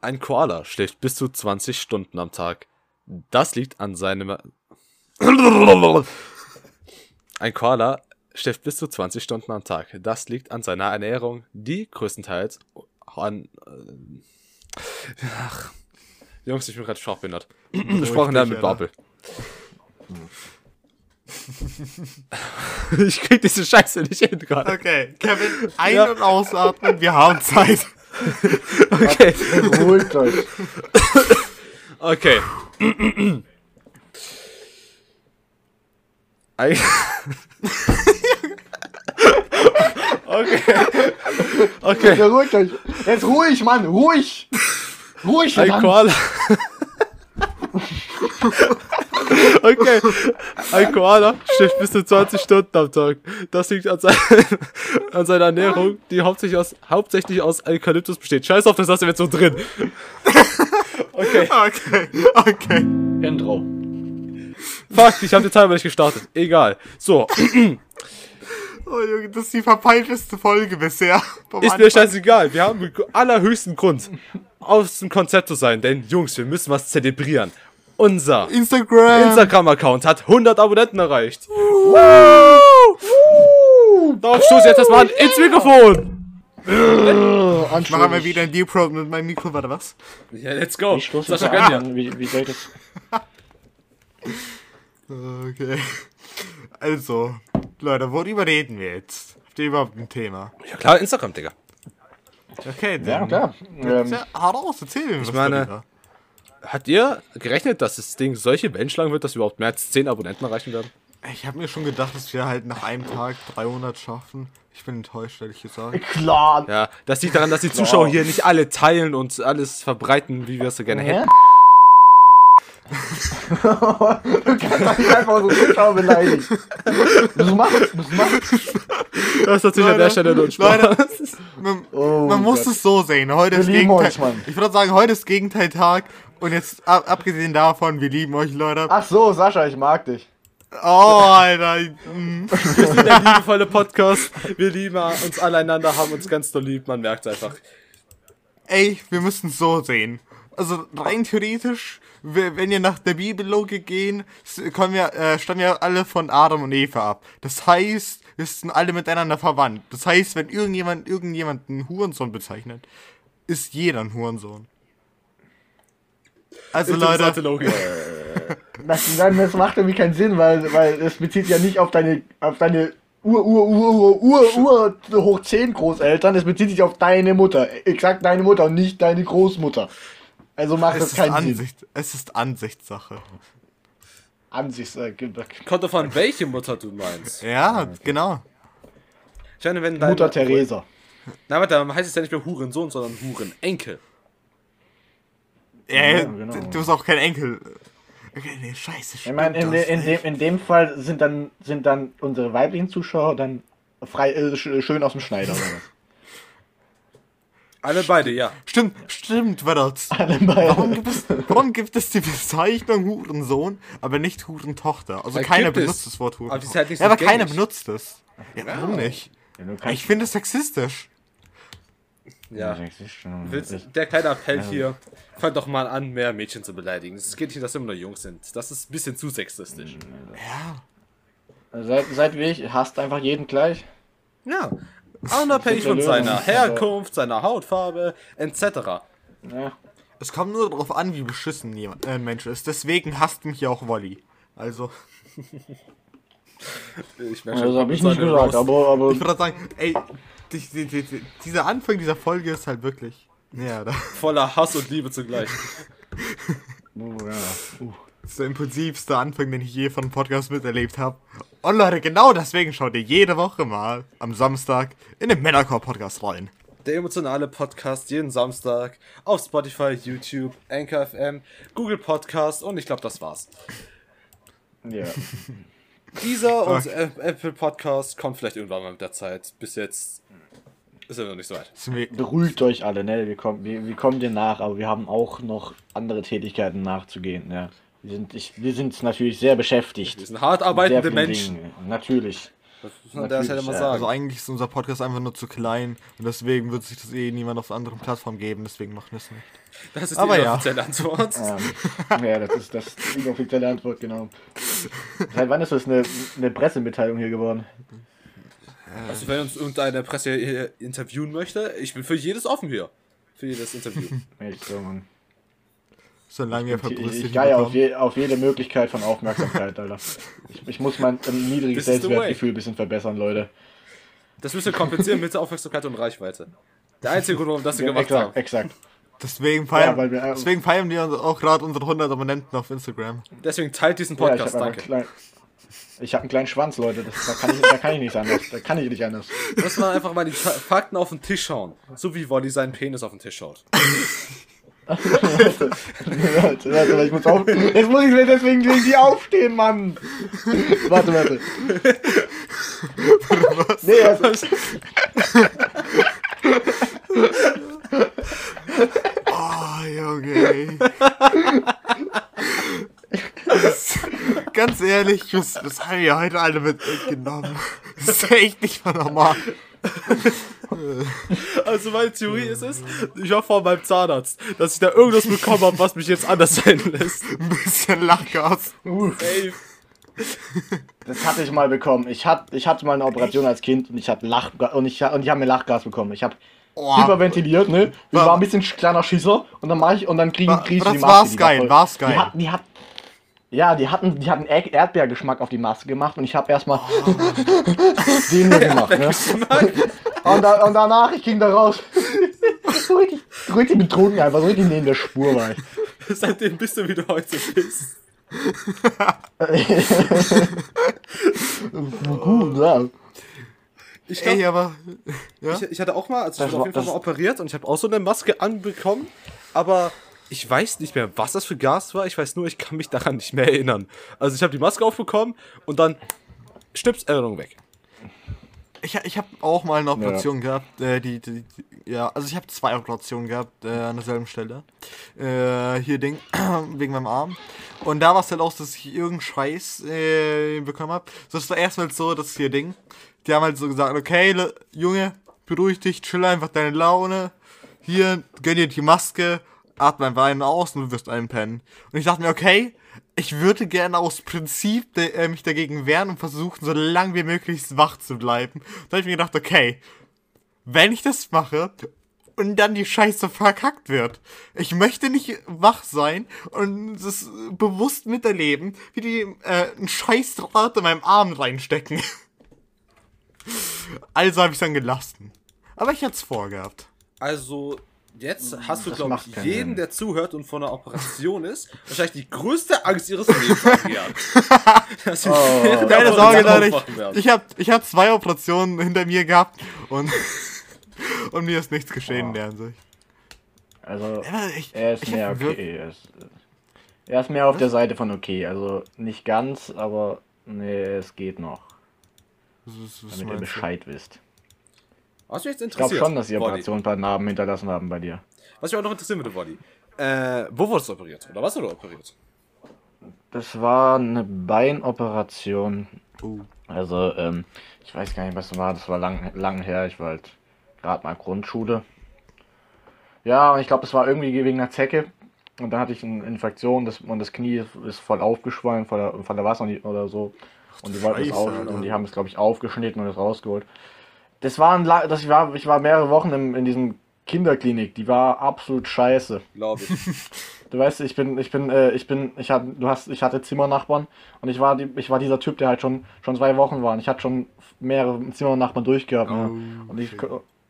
Ein Koala schläft bis zu 20 Stunden am Tag. Das liegt an seinem. Ein Koala schläft bis zu 20 Stunden am Tag. Das liegt an seiner Ernährung, die größtenteils an. Äh, ach, Jungs, ich bin gerade schwachbehindert. Gesprochen da mit Bubble. ich krieg diese Scheiße nicht hin gerade. Okay, Kevin, ein- ja. und ausatmen, wir haben Zeit. okay. Beruhigt euch. Okay. Okay. Okay. Beruhigt euch. Jetzt ruhig, Mann, ruhig. Ruhig, Ein Koala. Okay. Ein Koala schläft bis zu 20 Stunden am Tag. Das liegt an, sein, an seiner Ernährung, die hauptsächlich aus, hauptsächlich aus Eukalyptus besteht. Scheiß auf, das hast du jetzt so drin. Okay. Okay, okay. Intro. Fuck, ich habe den Timer nicht gestartet. Egal. So, Oh Junge, das ist die verpeilteste Folge bisher. Ist mir scheißegal. Wir haben den allerhöchsten Grund, aus dem Konzept zu sein. Denn, Jungs, wir müssen was zelebrieren. Unser Instagram. Instagram-Account hat 100 Abonnenten erreicht. Darauf stoß ich jetzt erstmal an ins Mikrofon. Machen wir wieder ein Deep Pro mit meinem Mikro, warte was? Ja, let's go. Ich stoße das dir. an. Wie, wie soll ich das? Okay. Also, Leute, worüber reden wir jetzt? Habt ihr überhaupt ein Thema? Ja klar, Instagram, Digga. Okay, dann. Ja, klar. Ähm, Ja, hau raus, erzähl mir was meine- darüber. Habt ihr gerechnet, dass das Ding solche Wellen schlagen wird, dass wir überhaupt mehr als 10 Abonnenten erreichen werden? Ich habe mir schon gedacht, dass wir halt nach einem Tag 300 schaffen. Ich bin enttäuscht, ehrlich gesagt. klar. Ja, das liegt daran, dass die Zuschauer hier nicht alle teilen und alles verbreiten, wie wir es so gerne hätten. du kannst nicht einfach so Zuschauer beleidigen. Das macht, das macht. Das ist natürlich an der Stelle nur ein Spaß. Leute, man, Oh man muss Gott. es so sehen. Heute Wir ist Gegenteil. euch, Mann. Ich würde sagen, heute ist Gegenteiltag. Und jetzt, ab, abgesehen davon, wir lieben euch, Leute. Ach so, Sascha, ich mag dich. Oh, Alter. mm. Wir sind der liebevolle Podcast. Wir lieben uns alle einander, haben uns ganz doll lieb. Man merkt einfach. Ey, wir müssen es so sehen. Also rein theoretisch, wenn wir nach der Bibellogik gehen, kommen wir, äh, stammen ja alle von Adam und Eva ab. Das heißt, wir sind alle miteinander verwandt. Das heißt, wenn irgendjemand irgendjemanden Hurensohn bezeichnet, ist jeder ein Hurensohn. Also Leute. Das, das macht irgendwie keinen Sinn, weil, weil es bezieht ja nicht auf deine, auf deine Ur, Ur, Ur, Ur, Ur, Ur, hoch 10 Großeltern, es bezieht sich auf deine Mutter. Exakt deine Mutter und nicht deine Großmutter. Also macht es das keinen Sinn. Ansicht, es ist Ansichtssache. Ansichts, äh, Kommt davon, welche Mutter du meinst. Ja, genau. Ich meine, wenn Mutter Theresa. Na, warte, dann heißt es ja nicht mehr Hurensohn, sondern Hurenenkel. Ja, genau. du, bist auch kein Enkel. Okay, nee, scheiße. Ich meine, in, in, dem, in dem Fall sind dann, sind dann unsere weiblichen Zuschauer dann frei, äh, sch- schön aus dem Schneider oder was? Alle beide, ja. Stimmt, stimmt, warte. Alle beide. Warum gibt, es, warum gibt es die Bezeichnung Hurensohn, aber nicht Hurentochter? Also Äh, keiner gibt es. benutzt das Wort Aber Hurentochter. ist halt nicht ja, so aber keiner benutzt es. Ja, warum nicht? Ja, Ich finde es sexistisch. Ja. schon- Willst, der kleine Appell hier, fang doch mal an, mehr Mädchen zu beleidigen. Es geht nicht, dass immer nur Jungs sind. Das ist ein bisschen zu sexistisch. Ja. Seid, seid wie ich, hasst einfach jeden gleich. Ja. Unabhängig von seiner Herkunft, seiner Hautfarbe, etc. Ja. Es kommt nur darauf an, wie beschissen jemand, äh, ein Mensch ist. Deswegen hasst mich ja auch Wolli. Also, Ich merke Also hab ich nicht gesagt, aber, aber ich würde sagen, ey, die, die, die, die, dieser Anfang dieser Folge ist halt wirklich. Ja, da voller Hass und Liebe zugleich. oh, ja. uh. ist der impulsivste Anfang, den ich je von einem Podcast miterlebt habe. Und Leute, genau deswegen schaut ihr jede Woche mal am Samstag in den Männercore-Podcast rein. Der emotionale Podcast jeden Samstag auf Spotify, YouTube, Anchor FM, Google Podcast und ich glaube, das war's. ja. Dieser und Ä- Apple Podcast kommt vielleicht irgendwann mal mit der Zeit. Bis jetzt ist er noch nicht so weit. Wir- Beruhigt euch alle, ne? Wir kommen, wir, wir kommen dir nach, aber wir haben auch noch andere Tätigkeiten nachzugehen, ja. Wir sind, ich, wir sind natürlich sehr beschäftigt. Wir sind hart arbeitende Menschen. Dingen, Natürlich. Das muss man Stelle mal ja. sagen. Also eigentlich ist unser Podcast einfach nur zu klein und deswegen wird sich das eh niemand auf anderen Plattformen geben, deswegen machen wir es nicht. das ist aber die ja. offizielle Antwort. Ähm, ja, das ist das ist die inoffizielle Antwort, genau. Seit wann ist das eine, eine Pressemitteilung hier geworden? Also wenn uns irgendeine Presse hier interviewen möchte, ich bin für jedes offen hier. Für jedes Interview. Echt so, Mann. Solange wir Ich, verbrüstet ich gehe auf, je, auf jede Möglichkeit von Aufmerksamkeit, Alter. Ich, ich muss mein ähm, niedriges. Selbstwertgefühl ein bisschen verbessern, Leute. Das müssen wir kompensieren mit Aufmerksamkeit und Reichweite. Der einzige Grund, warum das wir gemacht exakt, haben. exakt. Deswegen feiern, Ja, weil wir- deswegen feiern wir auch gerade unsere 100 Abonnenten auf Instagram. Deswegen teilt diesen Ja, ich Podcast, habe einen, danke. klein, ich hab einen kleinen Schwanz, Leute. Das, da, kann ich, da kann ich nicht anders. Da kann ich nicht anders. Lass mal einfach mal die Fa- Fakten auf den Tisch schauen. So wie Wolli seinen Penis auf den Tisch schaut. warte, warte, warte, ich muss auf. Jetzt muss ich deswegen wegen die aufstehen, Mann. Warte, warte. Nee, also, Oh, Junge, ey. Das, ganz ehrlich, das, das haben wir heute alle mitgenommen. Das ist echt nicht mal normal. Also meine Theorie ist es, ich war vor meinem Zahnarzt, dass ich da irgendwas bekommen habe, was mich jetzt anders sein lässt. Ein bisschen Lachgas. Ey, das hatte ich mal bekommen. Ich, hat, ich hatte mal eine Operation als Kind und ich hatte Lach und ich, und ich habe mir Lachgas bekommen. Ich habe Oh, hyperventiliert, ne? Ich War- war ein bisschen sch- kleiner Schisser und dann mach ich und dann kriegen War- krieg ich das die die war geil, war's geil. Die hatten, die hat, ja, die hatten, die hatten Erd- Erdbeergeschmack auf die Maske gemacht und ich habe erstmal Oh. den hier gemacht, ne? Und, da, und danach, ich ging da raus. so richtig, so richtig betrunken einfach, so richtig neben der Spur war ich. seitdem bist du, wie du heute bist. Gut, ja. Ich, glaub, ey, aber. Ja? ich, ich hatte auch mal, also ich Das wurde auf jeden Fall mal operiert und ich habe auch so eine Maske anbekommen, aber ich weiß nicht mehr, was das für Gas war. Ich weiß nur, ich kann mich daran nicht mehr erinnern. Also ich habe die Maske aufbekommen und dann Schnips, Erinnerung weg. Ich, ich habe auch mal eine Operation gehabt, äh, die, die, die, ja, also ich habe zwei Operationen gehabt äh, an derselben Stelle. Äh, hier Ding, wegen meinem Arm. Und da war es halt auch, dass ich irgendeinen Scheiß äh, bekommen habe. So, das war erstmal so, das hier Ding. Die haben halt so gesagt, okay, Junge, beruhig dich, chill einfach deine Laune. Hier, gönn dir die Maske, atme einfach einen aus und du wirst einpennen. Und ich dachte mir, okay, ich würde gerne aus Prinzip de, äh, mich dagegen wehren und versuchen, so lange wie möglich wach zu bleiben. Da habe ich mir gedacht, okay, wenn ich das mache und dann die Scheiße verkackt wird, ich möchte nicht wach sein und das bewusst miterleben, wie die äh, einen Scheißdraht in meinem Arm reinstecken. also habe ich dann gelassen. Aber ich hatte es vorgehabt. Also, jetzt hast du, glaube ich, jeden, Sinn. der zuhört und vor einer Operation ist, wahrscheinlich die größte Angst ihres Lebens. Dass der Keine Sorge, Leute, ich, ich habe ich hab zwei Operationen hinter mir gehabt und, und mir ist nichts geschehen in der Hinsicht. Also, ich- er ist ich mehr okay. Er ist, er ist mehr auf der Seite von okay. Also, nicht ganz, aber nee, es geht noch. Was, was, was Damit ihr meinst du? Bescheid wisst. Was mich jetzt Ich glaube interessiert, schon, dass die. Operationen ein paar Narben hinterlassen haben bei dir. Was mich auch noch interessieren würde, Wolli. Äh, wo wurdest du operiert? Oder was wurde operiert? Das war eine Beinoperation. Oh. Also, ähm, ich weiß gar nicht, was das war. Das war lang, lang her. Ich war halt gerade mal Grundschule. Ja, und ich glaube, das war irgendwie wegen einer Zecke. Und dann hatte ich eine Infektion das, und das Knie ist, voll aufgeschwollen von der, von der Wasser oder so. Und die wollten es auf, Alter. und die haben es, glaube ich, aufgeschnitten und es rausgeholt. Das war ein, das ich war, ich war mehrere Wochen im, in diesem Kinderklinik. Die war absolut scheiße. Glaube ich. Du weißt, ich bin, ich bin, äh, ich bin, ich hatte, du hast, ich hatte Zimmernachbarn und ich war, die, ich war dieser Typ, der halt schon, schon zwei Wochen war. Und ich hatte schon mehrere Zimmernachbarn durchgehabt. ne? Oh, Und ich,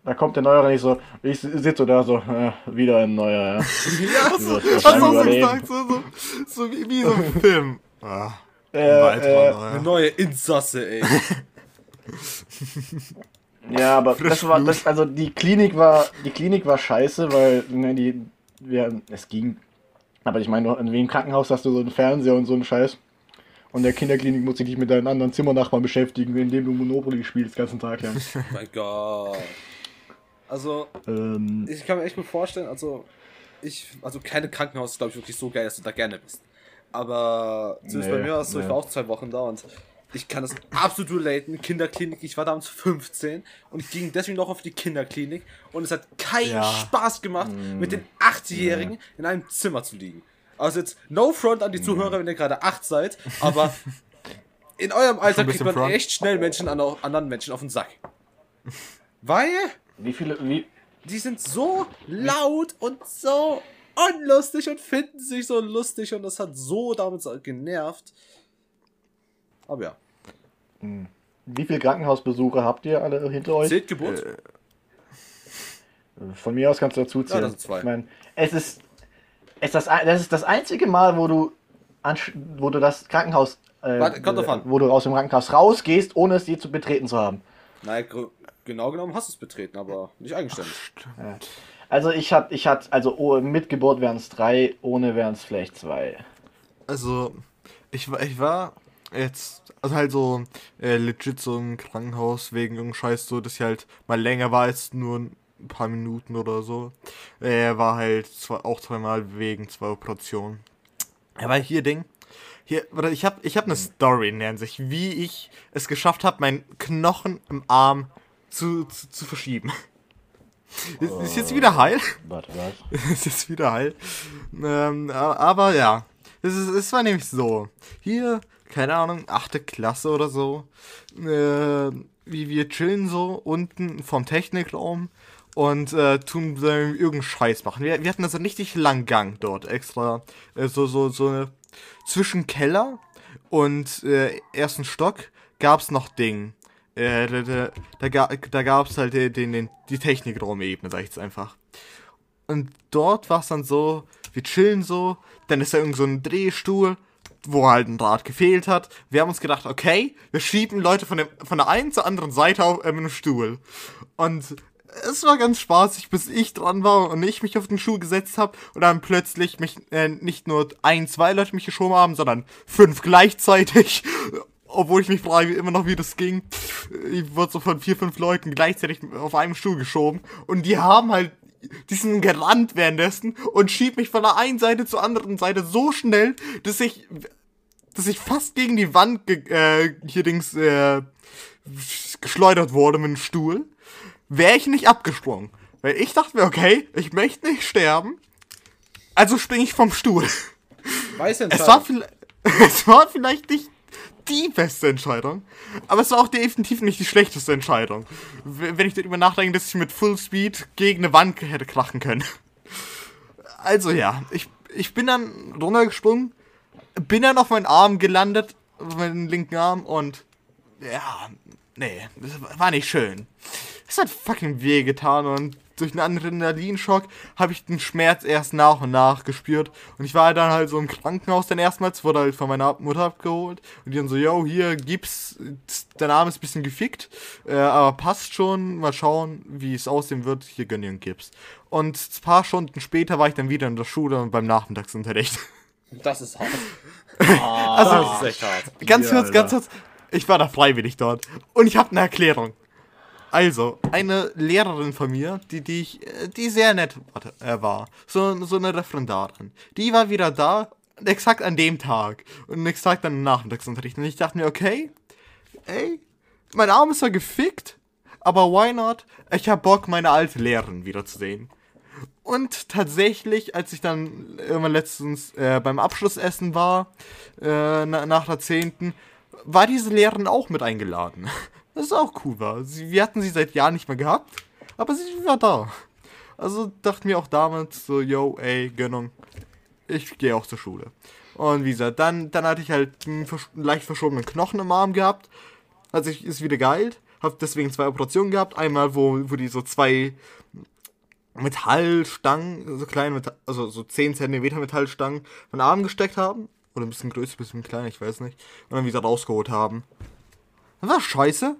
da kommt der Neuere nicht so, ich sitze da so, äh, wieder ein Neuer. Ja. Ja, so, hast du auch so gesagt, so, so, so wie, wie so ein Film. Ah, Äh, weiterer äh, Neuer. Eine neue Insasse, ey. Ja, aber das war, das, also die Klinik war, die Klinik war scheiße, weil, ne, die, wir, es ging. Aber ich meine, in dem Krankenhaus hast du so einen Fernseher und so einen Scheiß. Und der Kinderklinik musst du dich mit deinen anderen Zimmernachbarn beschäftigen, indem du Monopoly spielst, den ganzen Tag lang. Oh mein Gott. Also, ähm, ich kann mir echt gut vorstellen, also, ich, also keine Krankenhaus ist, glaube ich, wirklich so geil, dass du da gerne bist. Aber zumindest Nee, bei mir war es so, ich nee. war auch zwei Wochen da und ich kann das absolut relaten. Kinderklinik, ich war damals 15 und ich ging deswegen noch auf die Kinderklinik und es hat keinen Ja. Spaß gemacht, mit den 80-Jährigen in einem Zimmer zu liegen. Also jetzt no front an die Zuhörer, wenn ihr gerade 8 seid, aber in eurem Alter kriegt man front. echt schnell Menschen an anderen Menschen auf den Sack. Weil Wie viele, wie, die sind so laut und so unlustig und finden sich so lustig und das hat so damit so genervt. Aber ja, wie viele Krankenhausbesuche habt ihr alle hinter euch? zählt Geburt. Von mir aus kannst du dazu zählen. Ja, das sind zwei. Ich meine, es ist, es ist das, das ist das einzige Mal, wo du, ansch- wo du das Krankenhaus, äh, Warte, an. wo du aus dem Krankenhaus rausgehst, ohne es je zu betreten zu haben. Gr- genau genommen hast du es betreten, aber nicht eigenständig. Also ich hatte, ich hatte, also oh, mit Geburt wären es drei, ohne wären es vielleicht zwei. Also, ich war, ich war jetzt, also halt so äh, legit so im Krankenhaus wegen irgendeinem Scheiß, so dass ich halt mal länger war als nur ein paar Minuten oder so. Er war halt zwei, auch zweimal wegen zwei Operationen. Aber hier Ding, hier, oder ich habe ich hab eine Story in der Hinsicht, wie ich es geschafft habe, meinen Knochen im Arm zu, zu, zu verschieben. Ist, ist jetzt wieder heil. Warte, was? ist jetzt wieder heil. Ähm, aber ja, es, ist, es war nämlich so. Hier, keine Ahnung, achte Klasse oder so. Äh, wie wir chillen so unten vom Technikraum und äh, tun so irgendeinen Scheiß machen. Wir, wir hatten also einen richtig langen Gang dort extra. Äh, so, so, so eine zwischen Keller und äh, ersten Stock gab's noch Ding. Äh, da, da, da, da gab's halt den, den, den, die Technikraumebene, sag ich jetzt einfach. Und dort war es dann so, wir chillen so, dann ist da irgend so ein Drehstuhl, wo halt ein Draht gefehlt hat. Wir haben uns gedacht, okay, wir schieben Leute von, dem, von der einen zur anderen Seite auf äh, mit einem Stuhl. Und es war ganz spaßig, bis ich dran war und ich mich auf den Stuhl gesetzt habe und dann plötzlich mich äh, nicht nur ein, zwei Leute mich geschoben haben, sondern fünf gleichzeitig. Obwohl ich mich frage immer noch, wie das ging. Ich wurde so von vier, fünf Leuten gleichzeitig auf einem Stuhl geschoben. Und die haben halt die sind gerannt währenddessen und schiebt mich von der einen Seite zur anderen Seite so schnell, dass ich, dass ich fast gegen die Wand ge äh, hier Dings äh, geschleudert wurde mit dem Stuhl. Wäre ich nicht abgesprungen. Weil ich dachte mir, okay, ich möchte nicht sterben. Also springe ich vom Stuhl. Weiß Es war, es war vielleicht nicht die beste Entscheidung, aber es war auch definitiv nicht die schlechteste Entscheidung. Wenn ich darüber nachdenke, dass ich mit Full Speed gegen eine Wand hätte krachen können. Also ja, ich, ich bin dann runtergesprungen, bin dann auf meinen Arm gelandet, auf meinen linken Arm und ja, nee, das war nicht schön. Es hat fucking weh getan und durch einen Adrenalinschock habe ich den Schmerz erst nach und nach gespürt. Und ich war dann halt so im Krankenhaus dann erstmals, wurde halt von meiner Mutter abgeholt. Und die dann so, yo, hier, Gips, dein Arm ist ein bisschen gefickt, äh, aber passt schon, mal schauen, wie es aussehen wird, hier gönn dir einen Gips. Und ein paar Stunden später war ich dann wieder in der Schule und beim Nachmittagsunterricht. Das ist hart. Also, Das ist echt hart. Ganz Ja, kurz, ganz kurz. Ich war da freiwillig dort. Und ich habe eine Erklärung. Also, eine Lehrerin von mir, die, die ich, äh, die sehr nett äh, war. So, so eine Referendarin. Die war wieder da, exakt an dem Tag. Und exakt an dem Nachmittagsunterricht. Und ich dachte mir, okay, ey, mein Arm ist zwar gefickt, aber why not? Ich hab Bock, meine alte Lehrerin wiederzusehen. Und tatsächlich, als ich dann irgendwann letztens äh, beim Abschlussessen war, äh, na, nach der 10., war diese Lehrerin auch mit eingeladen. Das auch cool war. Sie, wir hatten sie seit Jahren nicht mehr gehabt, aber sie war da. Also dachten wir auch damals so, yo, ey, Gönnung, ich gehe auch zur Schule. Und wie gesagt, dann, dann hatte ich halt einen versch leicht verschobenen Knochen im Arm gehabt. Also ich ist wieder geheilt. Hab deswegen zwei Operationen gehabt. Einmal, wo, wo die so zwei Metallstangen, so kleine, Metall, also so 10 cm Metallstangen von Arm gesteckt haben. Oder ein bisschen größer, ein bisschen kleiner, ich weiß nicht. Und dann wieder rausgeholt haben. Das war scheiße.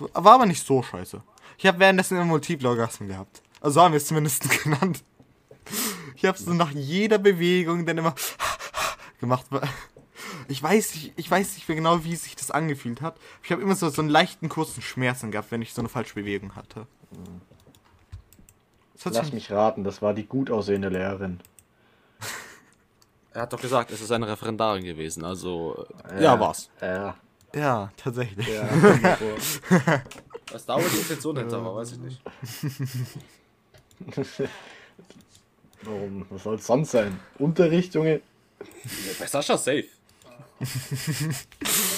War aber nicht so scheiße. Ich habe währenddessen immer Multiple Orgasmen gehabt. Also haben wir es zumindest genannt. Ich habe so nach jeder Bewegung dann immer gemacht. Ich weiß nicht, ich weiß nicht mehr genau, wie sich das angefühlt hat. Ich habe immer so, so einen leichten kurzen Schmerzen gehabt, wenn ich so eine falsche Bewegung hatte. Das Lass mich raten, das war die gut aussehende Lehrerin. Er hat doch gesagt, es ist eine Referendarin gewesen, also. äh, ja, war's. Ja. Ja, tatsächlich. Ja. Was da aber die Intention hinter war, weiß ich nicht. Warum? Was soll es sonst sein? Unterricht, Junge? Bei Sascha safe.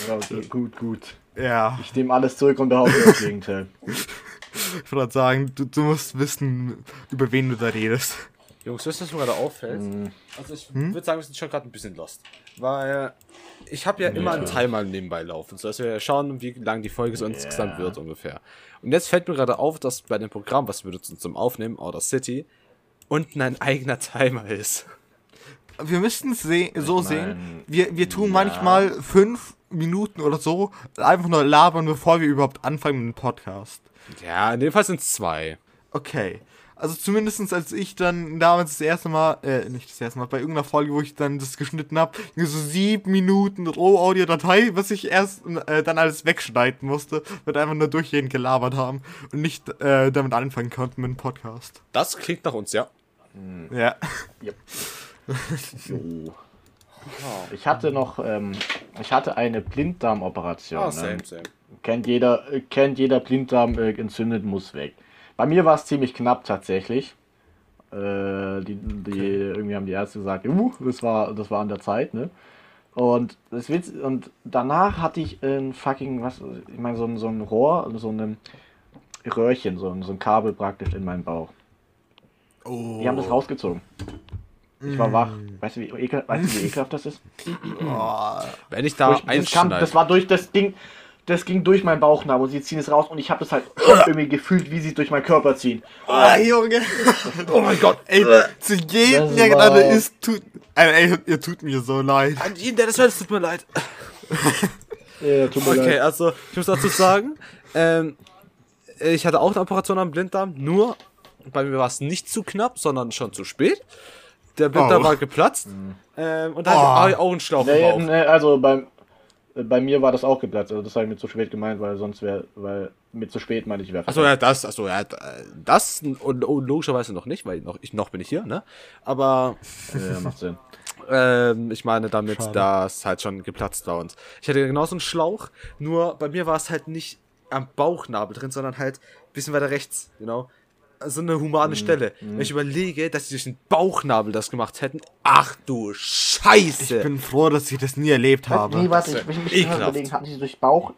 Ja, okay, gut, gut. Ja, Ich nehme alles zurück und behaupte das Gegenteil. ich würde sagen, du, du musst wissen, über wen du da redest. Jungs, wisst ihr, was mir gerade auffällt? Also ich würde sagen, wir sind schon gerade ein bisschen lost. Weil ich habe ja immer einen Timer nebenbei laufen, sodass wir schauen, wie lang die Folge so insgesamt wird ungefähr. Und jetzt fällt mir gerade auf, dass bei dem Programm, was wir nutzen zum Aufnehmen, Outer City, unten ein eigener Timer ist. Wir müssten es se so mein, sehen, wir, wir tun manchmal fünf Minuten oder so einfach nur labern, bevor wir überhaupt anfangen mit dem Podcast. Ja, in dem Fall sind es zwei. Okay. Also zumindestens als ich dann damals das erste Mal, äh, nicht das erste Mal, bei irgendeiner Folge, wo ich dann das geschnitten habe, so sieben Minuten Roh-Audio-Datei, was ich erst äh, dann alles wegschneiden musste, wird einfach nur durchgehend gelabert haben und nicht äh, damit anfangen konnten mit dem Podcast. Das klingt nach uns, ja. Ja. Jo. Ich hatte noch, ähm, ich hatte eine Blinddarmoperation. Ah, ne? same, same. Kennt jeder, äh, kennt jeder Blinddarm äh, entzündet, muss weg. Bei mir war es ziemlich knapp tatsächlich. Äh, die, die, irgendwie haben die Ärzte gesagt, uh, das war, das war an der Zeit, ne? Und das Witz, und danach hatte ich ein fucking, was, ich meine, so ein, so ein Rohr, so ein Röhrchen, so ein, so ein Kabel praktisch in meinen Bauch. Oh. Die haben das rausgezogen. Ich war wach. Weißt du, wie, ekel, weißt du, wie ekelhaft das ist? Wenn ich da Durch, das, kam, das war durch das Ding, das ging durch meinen Bauchnabel und sie ziehen es raus und ich habe das halt irgendwie gefühlt, wie sie es durch meinen Körper ziehen. Ah, Junge. oh mein Gott. Ey, zu jedem, der gerade ist, tut. Ey, ey, ihr tut mir so leid. An jeden, der das hört, es tut mir leid. Ja, tut mir Okay, leid. also ich muss dazu sagen, ähm, ich hatte auch eine Operation am Blinddarm, nur bei mir war es nicht zu knapp, sondern schon zu spät. Der Blinddarm Oh. war geplatzt ähm, und da Oh. hatte ich auch einen Schlauch Nee, nee, also bei, bei mir war das auch geplatzt. Also das habe ich mir zu spät gemeint, weil sonst wäre, weil mit zu spät meine ich wäre. Achso, ja, das, achso, ja, das und, und logischerweise noch nicht, weil noch, ich, noch bin ich hier, ne? Aber Ja, macht Sinn. Ähm, ich meine damit, Schade. dass halt schon geplatzt war und ich hatte genauso einen Schlauch, nur bei mir war es halt nicht am Bauchnabel drin, sondern halt ein bisschen weiter rechts, you know? So eine humane Stelle. Wenn ich überlege, dass sie durch den Bauchnabel das gemacht hätten, ach du Scheiße! Ich bin froh, dass ich das nie erlebt habe. Nee, warte, ich Ekelhaft. mal überlegen, hatten sie durch Bauch.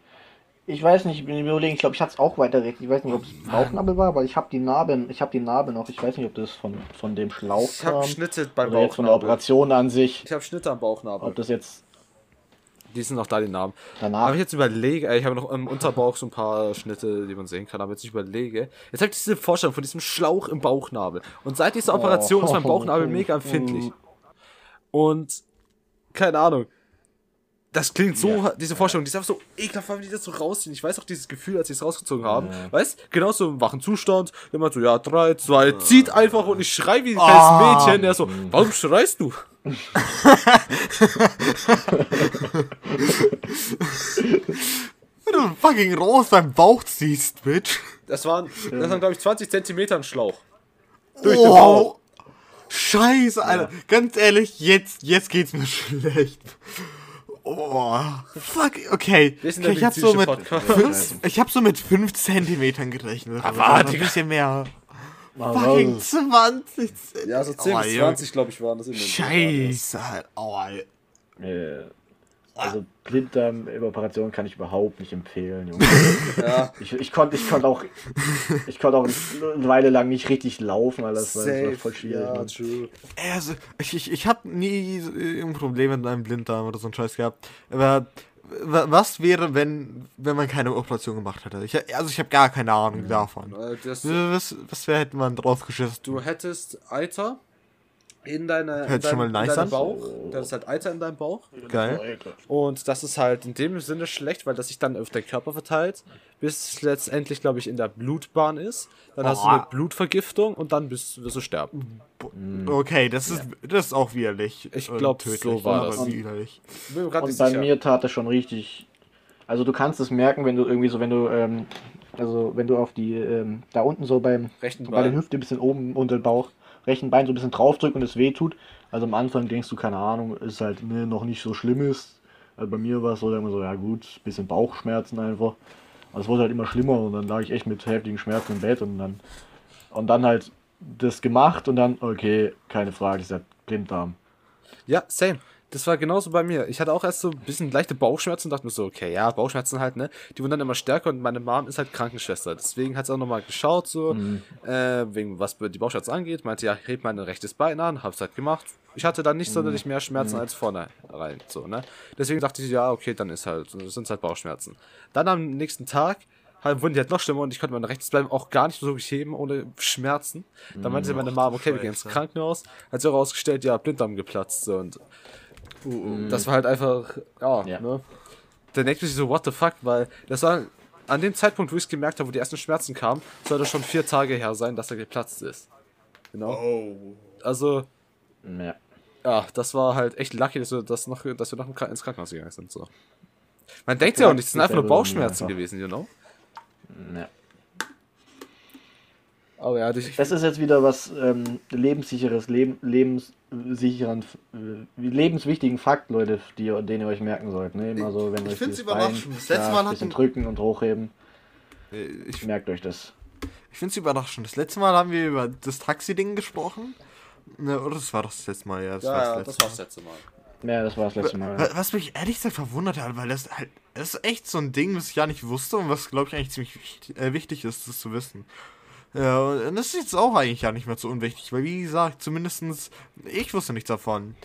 Ich weiß nicht, ich bin überlegen, ich glaube, ich hatte es auch weiter rechts. Ich weiß nicht, ob es Bauchnabel war, aber ich habe die Narbe, ich habe die Narbe noch. Ich weiß nicht, ob das von, von dem Schlauch ich habe. Schnitte beim Oder jetzt von der Bauchnabel. Operation an sich. Ich habe Schnitte am Bauchnabel. Ob das jetzt Die sind noch da, die Namen. danach. Aber ich jetzt überlege, ich habe noch im Unterbauch so ein paar Schnitte, die man sehen kann, aber jetzt ich überlege, jetzt habe ich diese Vorstellung von diesem Schlauch im Bauchnabel. Und seit dieser Operation ist mein Bauchnabel mega empfindlich. Und, keine Ahnung. Das klingt so, diese Vorstellung, die ist einfach so ekelhaft, weil die das so rausziehen. Ich weiß auch dieses Gefühl, als sie es rausgezogen haben. Weißt Genauso im wachen Zustand. Immer so, ja, drei, zwei, zieht einfach und ich schrei wie ein kleines Ah. Mädchen. Der so, warum schreist du? Wenn du einen fucking Rose beim Bauch ziehst, Bitch. Das waren, das waren glaube ich, 20 Zentimeter ein Schlauch. Durch den Bauch. Scheiße, Alter. Ganz ehrlich, jetzt, jetzt geht's mir schlecht. Oh, fuck, okay. Wir sind der okay ich hab so mit fünf, ich hab so mit 5 Zentimetern gerechnet. Aber, Aber ein bisschen mehr. Fucking 20 Ja, so 10 Oh, bis Junge. 20, glaube ich, waren das den Scheiße, Alter. Oh, Alter. Äh, also Blinddarm-Operation kann ich überhaupt nicht empfehlen, Junge. Ja, Ich, ich konnte ich konnt auch, ich konnte auch eine Weile lang nicht richtig laufen, weil das, war, das war safe. voll schwierig. Ja. Also, ich, ich, ich habe nie ein Problem mit meinem Blinddarm oder so ein Scheiß gehabt. Aber was wäre, wenn, wenn man keine Operation gemacht hätte? Ich, also ich habe gar keine Ahnung davon. Äh, Das, Was, was wär, hätte man drauf geschissen? du hättest Eiter in, deine, in, sich schon deinem, mal in nice deinem an. Bauch. Das ist halt Eiter in deinem Bauch. Geil. Und das ist halt in dem Sinne schlecht, weil das sich dann auf den Körper verteilt, bis es letztendlich, glaube ich, in der Blutbahn ist. Dann hast du Oh. eine Blutvergiftung und dann bist, wirst du sterben. Okay, das ist, das ist auch widerlich. Ich und glaub, tödlich, so war aber das. Widerlich. Bin mir grad Und nicht bei sicher. mir tat es schon richtig. Also du kannst es merken, wenn du irgendwie so, wenn du, ähm, also wenn du auf die, ähm, da unten so beim, Rechten bei der. Hüfte ein bisschen oben unter den Bauch, rechten Bein so ein bisschen draufdrückst und es weh tut. Also am Anfang denkst du, keine Ahnung, ist halt ne, noch nicht so schlimm ist. Also bei mir war es so, immer so, ja gut, bisschen Bauchschmerzen einfach. Aber es wurde halt immer schlimmer und dann lag ich echt mit heftigen Schmerzen im Bett und dann, und dann halt das gemacht und dann, okay, keine Frage, ich sag Blinddarm. Ja, same. Das war genauso bei mir. Ich hatte auch erst so ein bisschen leichte Bauchschmerzen und dachte mir so, okay, ja, Bauchschmerzen halt, ne? Die wurden dann immer stärker und meine Mom ist halt Krankenschwester. Deswegen hat sie auch nochmal geschaut, so, Mhm. äh, wegen was die Bauchschmerzen angeht. Meinte, ja, heb mein rechtes Bein an, hab's halt gemacht. Ich hatte dann nicht sonderlich mehr Schmerzen als vorne rein, so, ne? Deswegen dachte ich, ja, okay, dann ist halt, sind halt Bauchschmerzen. Dann am nächsten Tag halt, wurden die halt noch schlimmer und ich konnte mein rechtes Bein auch gar nicht so wirklich heben ohne Schmerzen. Dann meinte meine Mom, okay, wir gehen ins. Krankenhaus. Hat sich auch rausgestellt, ja, Blinddarm geplatzt, so, und das war halt einfach, ja, Ja. ne? Dann denkt man sich so, what the fuck, weil das war an dem Zeitpunkt, wo ich es gemerkt habe, wo die ersten Schmerzen kamen, soll das schon vier Tage her sein, dass er geplatzt ist. Genau. Oh. Also, Ja. ja, das war halt echt lucky, dass wir, das noch, dass wir noch ins Krankenhaus gegangen sind. So. Man denkt ja auch nicht, es sind einfach nur Bauchschmerzen einfach. gewesen, you know? ja. Aber ja, ich, Das ist jetzt wieder was ähm, lebenssicheres, Leben, lebenssicheren, äh, lebenswichtigen Fakt, Leute, die, den ihr euch merken sollt. Ne? Immer so, wenn Ich euch find's dieses überraschend. Das letzte ja, Mal ein bisschen hatten- drücken und hochheben. Äh, Ich, Merkt euch das. ich finde es überraschend. Das letzte Mal haben wir über das Taxi-Ding gesprochen. Ne, oder das war doch das letzte Mal, ja. Das war ja, das das letzte war's letzte Mal. Ja, das war das letzte Mal. Wa- Was mich ehrlich gesagt verwundert hat, weil das halt, das ist echt so ein Ding, was ich gar nicht wusste und was, glaube ich, eigentlich ziemlich wichtig, äh, wichtig ist, das zu wissen. Ja, und das ist jetzt auch eigentlich gar nicht mehr so unwichtig, weil wie gesagt, zumindestens ich wusste nichts davon.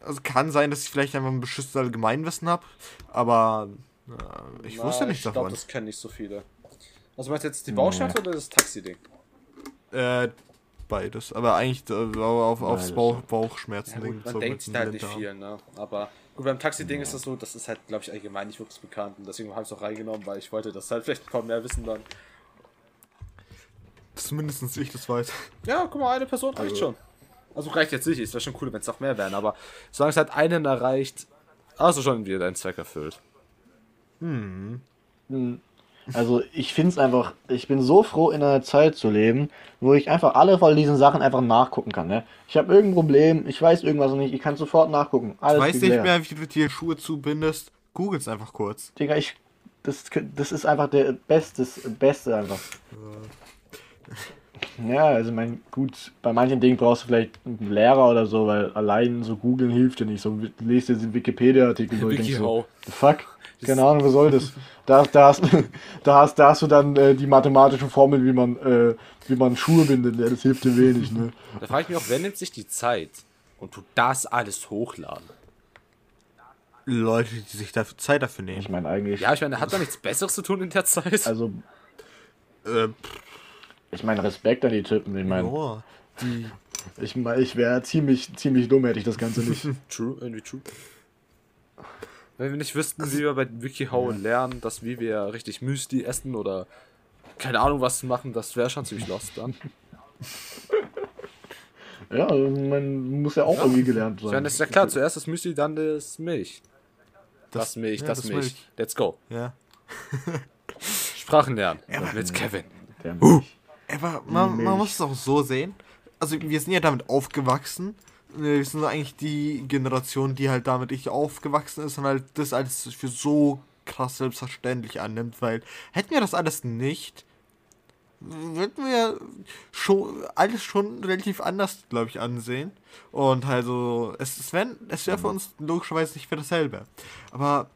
Also kann sein, dass ich vielleicht einfach ein beschissenes Allgemeinwissen habe, aber äh, ich wusste nichts ich glaube, davon. das kennen nicht so viele. Also meinst du jetzt die Bauchschmerzen oder das Taxi-Ding? Äh, beides, aber eigentlich äh, auf, aufs Bauch, ja. Bauchschmerzen Ja, man so denkt sich da halt nicht viel, ne? Aber gut, beim Taxi-Ding ist das so, das ist halt, glaube ich, allgemein nicht wirklich bekannt. Und deswegen habe ich es auch reingenommen, weil ich wollte, dass halt vielleicht ein paar mehr wissen dann. Zumindest ich das weiß. Ja, guck mal, eine Person reicht schon. Also reicht jetzt nicht, es wäre schon cool, wenn es noch mehr wären, aber solange es halt einen erreicht, hast du schon wieder deinen Zweck erfüllt. Also ich finde es einfach, ich bin so froh, in einer Zeit zu leben, wo ich einfach alle von diesen Sachen einfach nachgucken kann. Ne? Ich habe irgendein Problem, ich weiß irgendwas nicht, ich kann sofort nachgucken. Alles Ich weiß nicht mehr, wie du dir Schuhe zubindest. Googles einfach kurz. Digga, ich, das, das ist einfach der Beste, Beste einfach. Ja, also mein, gut, bei manchen Dingen brauchst du vielleicht einen Lehrer oder so, weil allein so googeln hilft dir nicht. So lest dir den Wikipedia-Artikel durch und denkst so, fuck? Keine Ahnung, was soll das? Da, da, hast, da, hast, da hast du dann äh, die mathematischen Formeln, wie man, äh, wie man Schuhe bindet. Ja, das hilft dir wenig, ne? Da frage ich mich auch, wer nimmt sich die Zeit und tut das alles hochladen? Leute, die sich dafür Zeit dafür nehmen. Ich meine eigentlich, Ja, ich meine, hat man nichts Besseres zu tun in der Zeit? also, Äh, ich meine Respekt an die Typen. Ich meine, joa. die, ich, mein, ich wäre ziemlich, ziemlich dumm, hätte ich das Ganze nicht. True, irgendwie true. Wenn wir nicht wüssten, wie wir bei WikiHow lernen, dass wie wir richtig Müsli essen oder keine Ahnung was machen, das wäre schon ziemlich lost dann. Ja, also man muss ja auch irgendwie gelernt meine, sein. das ist ja klar, zuerst das Müsli, dann das Milch. Das, Milch, ja, das, das Milch. Milch. Let's go. ja. Sprachen lernen. mit Kevin. Der Aber man, man muss es auch so sehen. Also wir sind ja damit aufgewachsen. Wir sind eigentlich die Generation, die halt damit nicht aufgewachsen ist und halt das alles für so krass selbstverständlich annimmt, weil hätten wir das alles nicht, würden wir schon alles schon relativ anders, glaube ich, ansehen. Und also es, es wäre es wär für uns logischerweise nicht für dasselbe. Aber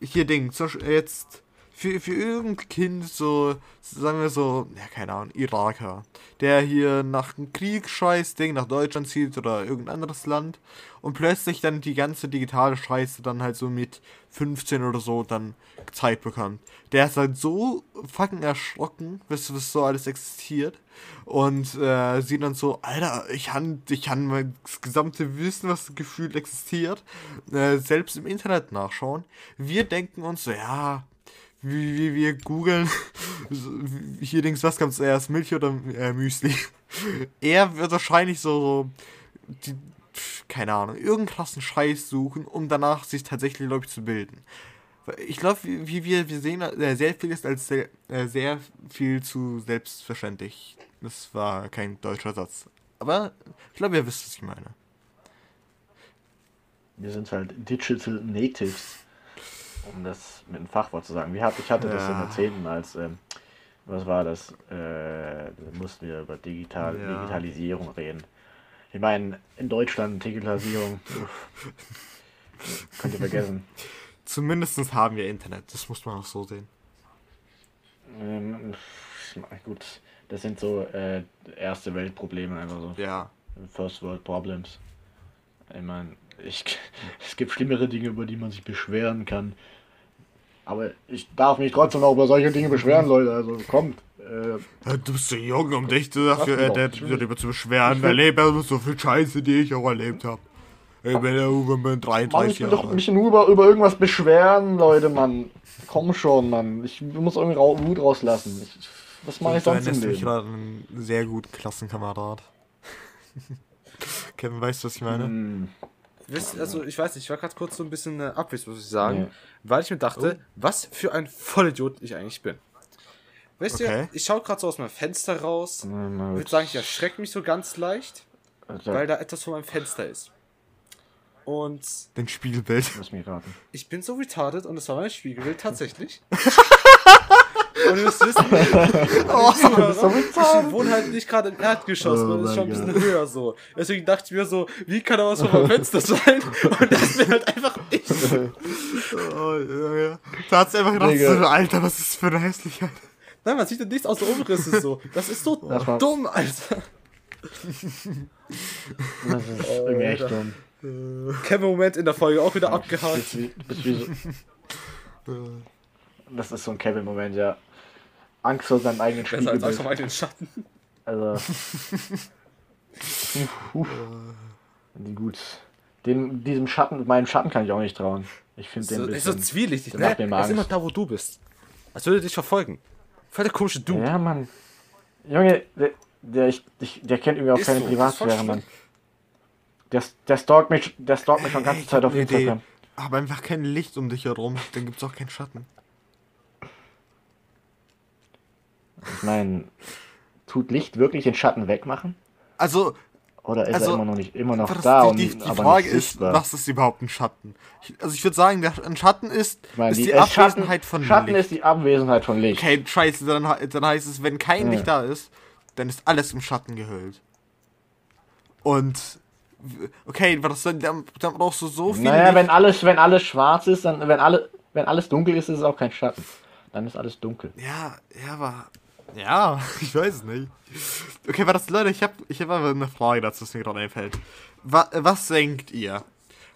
hier Ding, zum Beispiel jetzt für, für irgendein Kind so, sagen wir so, ja, keine Ahnung, Iraker, der hier nach einem Kriegsscheiß-Ding nach Deutschland zieht oder irgendein anderes Land und plötzlich dann die ganze digitale Scheiße dann halt so mit 15 oder so dann Zeit bekommt. Der ist halt so fucking erschrocken, was, was so alles existiert und äh, sieht dann so, Alter, ich kann, ich kann mein gesamte Wissen, was gefühlt existiert, äh, selbst im Internet nachschauen. Wir denken uns so, ja, wie, wie wir googeln, so, hier Dings, was kommt zuerst, Milch oder äh, Müsli? er wird wahrscheinlich so, die, pf, keine Ahnung, irgendeinen krassen Scheiß suchen, um danach sich tatsächlich, glaube ich, zu bilden. Ich glaube, wie wir, wir sehen äh, sehr vieles als sehr, äh, sehr viel zu selbstverständlich. Das war kein deutscher Satz. Aber ich glaube, ihr wisst, was ich meine. wir sind halt Digital Natives, um das mit einem Fachwort zu sagen. Wie hab, ich hatte das in Ja. der 10. als, ähm, was war das? Äh, mussten wir über Digital, Ja. Digitalisierung reden. Ich meine, in Deutschland Digitalisierung, könnt ihr vergessen. Zumindest haben wir Internet, das muss man auch so sehen. Ähm, gut, das sind so äh, erste Weltprobleme, einfach so. Ja. First World Problems. Ich meine, ich, es gibt schlimmere Dinge, über die man sich beschweren kann. Aber ich darf mich trotzdem auch über solche Dinge beschweren, Leute. Also kommt. Äh, Du bist so jung, um dich dafür äh, darüber zu beschweren. Ich Wir will- erleben so viel Scheiße, die ich auch erlebt habe. Ich bin ja Uwe, bin Mann, ich 33 will Jahre doch mich nur über, über irgendwas beschweren, Leute, Mann. Komm schon, Mann. Ich muss irgendwie Rau- Wut rauslassen. Ich, was mache ich sonst im Leben? gerade einen sehr guten Klassenkamerad. Kevin, weißt du, was ich meine? Hm, Wisst, also ich weiß nicht, ich war gerade kurz so ein bisschen äh, abwesend, muss ich sagen, Ja. weil ich mir dachte, was für ein Vollidiot ich eigentlich bin. Weißt Okay. du, ich schaue gerade so aus meinem Fenster raus. Ich würde sagen, ich erschrecke mich so ganz leicht, Alter, weil da etwas vor meinem Fenster ist. Und Dein Spiegelbild. Lass mich raten. ich bin so retarded und das war mein Spiegelbild tatsächlich. und müsst wissen, Oh, ich wohne halt nicht gerade im Erdgeschoss, Oh man ist schon ein bisschen höher so. Deswegen dachte ich mir so, wie kann da was meinem Fenster sein? Und das bin halt einfach ich. Oh, ja, ja. Da hat's einfach gedacht, so, Alter, was ist das für eine Hässlichkeit. Nein, man sieht ja nichts außer Umrisse so. Das ist so Das war- dumm, Alter. Das ist irgendwie echt dumm. Kevin-Moment in der Folge auch wieder abgehakt. Wie das ist so ein Kevin-Moment, ja. Angst vor seinem eigenen Besser als Angst vor meinen Schatten. Also. Gut. Dem, diesem Schatten, meinem Schatten kann ich auch nicht trauen. Ich finde den So, ist so zwielichtig, der ne? macht mir mal Er ist immer da, wo du bist. Als würde er dich verfolgen. Voll der komische Dude. Ja, Mann. Junge, der, der, ich, ich, der kennt irgendwie auch Ist keine so, Privatsphäre, Mann. Der, der stalkt mich, der stalkt mich schon ganze Zeit auf. Instagram. Hab einfach kein Licht um dich herum, dann gibt's auch keinen Schatten. Ich meine, tut Licht wirklich den Schatten wegmachen? Also, Oder ist Also, er immer noch nicht immer noch da die, die, die Frage ist, was ist überhaupt ein Schatten? Ich, also ich würde sagen, der, ein Schatten ist, Ich meine, ist die, die, Abwesenheit Schatten, von Schatten Licht. ist die Abwesenheit von Licht. Okay, scheiße, dann, dann heißt es, wenn kein Ja. Licht da ist, dann ist alles im Schatten gehüllt. Und, okay, was dann, dann, dann brauchst du so viel Naja, Licht. wenn alles, wenn alles schwarz ist, dann wenn alle, wenn alles dunkel ist, ist es auch kein Schatten. Dann ist alles dunkel. Ja, ja, aber. Ja, ich weiß es nicht. Okay, aber das, Leute, ich habe ich hab aber eine Frage dazu, was mir gerade einfällt. Was, was denkt ihr?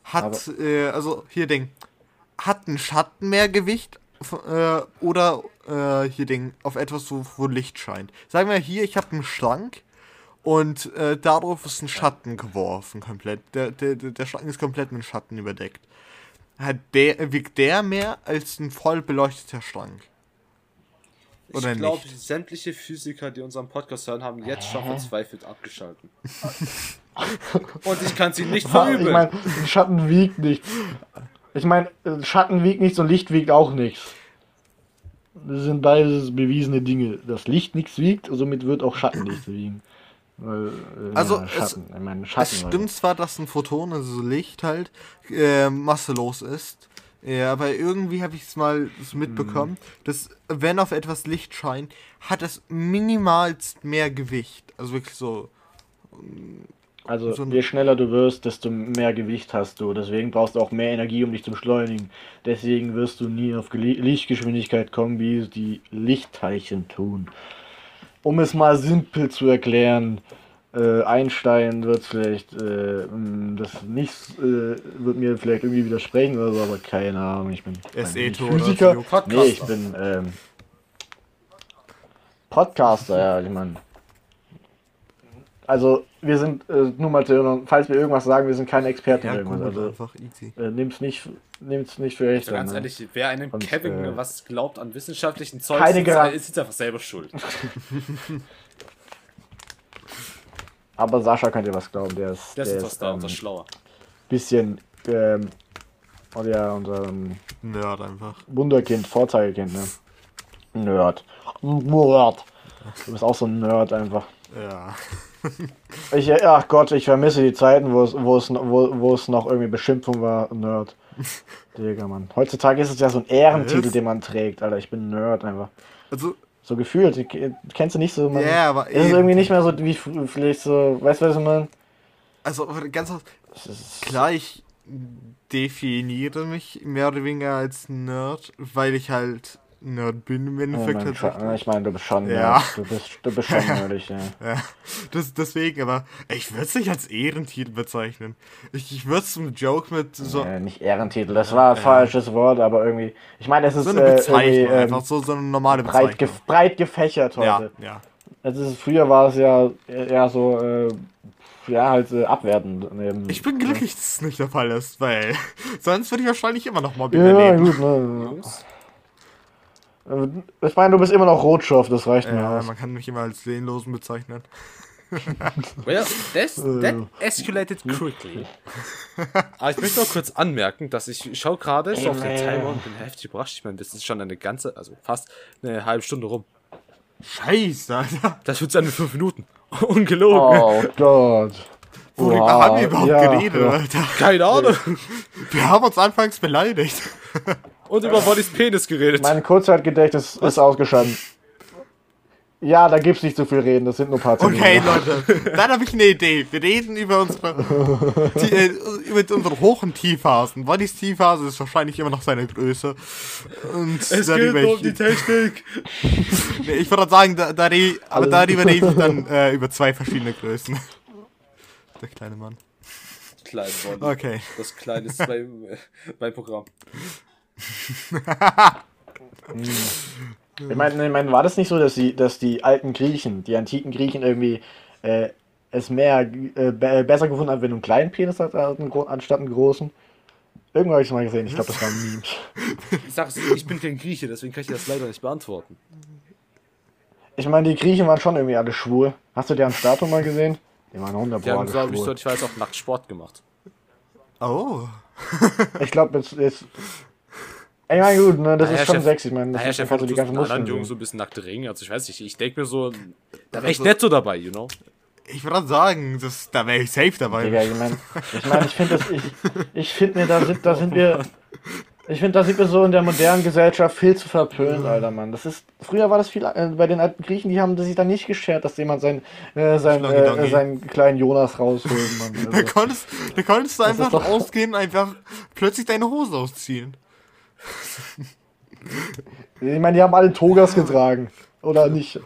Hat, äh, also hier Ding, hat ein Schatten mehr Gewicht äh, oder äh, hier Ding auf etwas, wo, wo Licht scheint? Sagen wir hier, ich habe einen Schrank und äh, darauf ist ein Schatten geworfen komplett. Der, der, der der Schrank ist komplett mit Schatten überdeckt. Hat der, wiegt der mehr als ein voll beleuchteter Schrank? Oder ich glaube, sämtliche Physiker, die unseren Podcast hören, haben jetzt schon verzweifelt abgeschalten. Und ich kann sie nicht Ich verübeln. meine, ein Schatten wiegt nichts. Ich meine, ein Schatten wiegt nichts und Licht wiegt auch nichts. Das sind beides bewiesene Dinge. Das Licht nichts wiegt, somit wird auch Schatten nichts wiegen. Weil, äh, Also, ja, es- Schatten, ich meine, Schatten. Es stimmt zwar, dass ein Photon, also so Licht halt, äh, masselos ist. Ja, aber irgendwie habe ich es mal so mitbekommen, dass wenn auf etwas Licht scheint, hat es minimalst mehr Gewicht. Also wirklich so. Also so je schneller du wirst, desto mehr Gewicht hast du. Deswegen brauchst du auch mehr Energie, um dich zu beschleunigen. Deswegen wirst du nie auf Lichtgeschwindigkeit kommen, wie es die Lichtteilchen tun. Um es mal simpel zu erklären, äh, Einstein wird vielleicht äh, mh, das nicht äh, wird mir vielleicht irgendwie widersprechen oder so, aber keine Ahnung. Ich bin ist oder Physiker. Physio- Nee, ich bin ähm, Podcaster, ja, ich meine. Also, wir sind, äh, nur mal zu hören, falls wir irgendwas sagen, wir sind keine Experten Ja, irgendwas. Also, einfach easy. äh, nimm's nicht, nimm's nicht für echt Also ganz an, ne? ehrlich, wer einem Und, Kevin äh, was glaubt an wissenschaftlichen Zeug, keine ist, Garan- ist jetzt einfach selber schuld. Aber Sascha könnt ihr was glauben, der ist, Der ist unser ist Star, ähm, unser Schlauer. bisschen, ähm, oh ja, unser ähm, Nerd einfach. Wunderkind, Vorzeigekind, ne? Nerd. Nerd. Du bist auch so ein Nerd einfach. Ja. Ich, ach Gott, ich vermisse die Zeiten, wo es, wo es, wo, wo es noch irgendwie Beschimpfung war, Nerd. Digga, Mann. Heutzutage ist es ja so ein Ehrentitel, den man trägt, Alter. Ich bin Nerd einfach. Also, So gefühlt. Ich- Kennst du nicht so? Man, Ja, aber Es ist eben. irgendwie nicht mehr so wie vielleicht so. Weißt du, was ich meine? also ganz klar, ich definiere mich mehr oder weniger als Nerd, weil ich halt Nerd bin im Ja, Endeffekt. mein, tatsächlich. Scha- ich meine, du bist schon Ja. Du bist, du bist schon nerdig, ja. Ja, das, deswegen, aber ich würde es nicht als Ehrentitel bezeichnen. Ich, ich würde es zum Joke mit so, Äh, nicht Ehrentitel, das war ein falsches Wort, aber irgendwie. Ich meine, es ist so eine äh, Bezeichnung, ähm, einfach so, so eine normale breit, Bezeichnung. gef breit gefächert ja, heute. ja. Also es ist, früher war es ja eher so, äh, ja, halt äh, abwertend. Neben, Ich bin glücklich, dass es nicht der Fall ist, weil sonst würde ich wahrscheinlich immer noch Mobbing Ja, erleben. gut, ne. Äh, Ich meine, du bist immer noch Rotschopf, das reicht mir Ja, aus. man kann mich immer als Seelenlosen bezeichnen. Well, this, Äh. that escalated quickly. Aber ich möchte noch kurz anmerken, dass ich schaue gerade so auf den Timer und bin heftig überrascht. Ich meine, das ist schon eine ganze, also fast eine halbe Stunde rum. Scheiße, Alter. Das wird sein mit fünf Minuten. Ungelogen. Oh Gott. Worüber Oha, haben wir überhaupt ja, geredet, ja. Alter? Keine Ahnung. Wir haben uns anfangs beleidigt. Und über Bonnys Penis geredet. Mein Kurzzeitgedächtnis ist ausgeschaltet. Ja, da gibt's nicht so viel reden, das sind nur ein paar Okay, Zentimeter. Leute, dann habe ich eine Idee. Wir reden über unsere, die, äh, über unsere Hoch- und Tiefphasen. Bonnys Tiefphase ist wahrscheinlich immer noch seine Größe. Und es geht nur um die Technik. Nee, Ich würde sagen, da, da re aber Also- darüber rede ich dann äh, über zwei verschiedene Größen. Der kleine Mann. Klein Bonnie. Okay. Das kleine ist mein, mein Programm. Ich meine, ich mein, war das nicht so, dass die, dass die alten Griechen, die antiken Griechen irgendwie äh, es mehr äh, be besser gefunden haben, wenn du einen kleinen Penis hast anstatt einen großen? Irgendwo habe ich es mal gesehen, ich glaube, das war ein Meme. Ich sag's, ich bin kein Grieche, deswegen kann ich das leider nicht beantworten. Ich meine, die Griechen waren schon irgendwie alle schwul. Hast du deren Statue mal gesehen? Die waren Die wunderbar haben, glaube ich, soweit ich weiß, auch nackt Sport gemacht. Oh. Ich glaube, jetzt, jetzt. Ich meine, gut, ne, das Naja, ist schon Chef- sexy, ich meine, das Naja, ist Chef, du die ganzen anderen Muskeln Jungs so ein bisschen nackte Ringe. Also ich weiß nicht, ich denke mir so, da wäre ich Also- netto dabei, you know? Ich würde sagen, das, da wäre ich safe dabei. Digga, ich meine, ich, mein, ich finde das, ich, ich finde mir, da sind, da sind wir, ich finde, da sind wir so in der modernen Gesellschaft viel zu verpönt, Alter, Mann. Das ist, früher war das viel, äh, bei den alten Griechen, die haben sich da nicht geschert, dass jemand sein, äh, sein, äh, seinen kleinen Jonas rausholt, Mann. Da Also, konntest, da konntest du einfach doch- ausgehen, einfach plötzlich deine Hose ausziehen. Ich meine, die haben alle Togas getragen, oder nicht?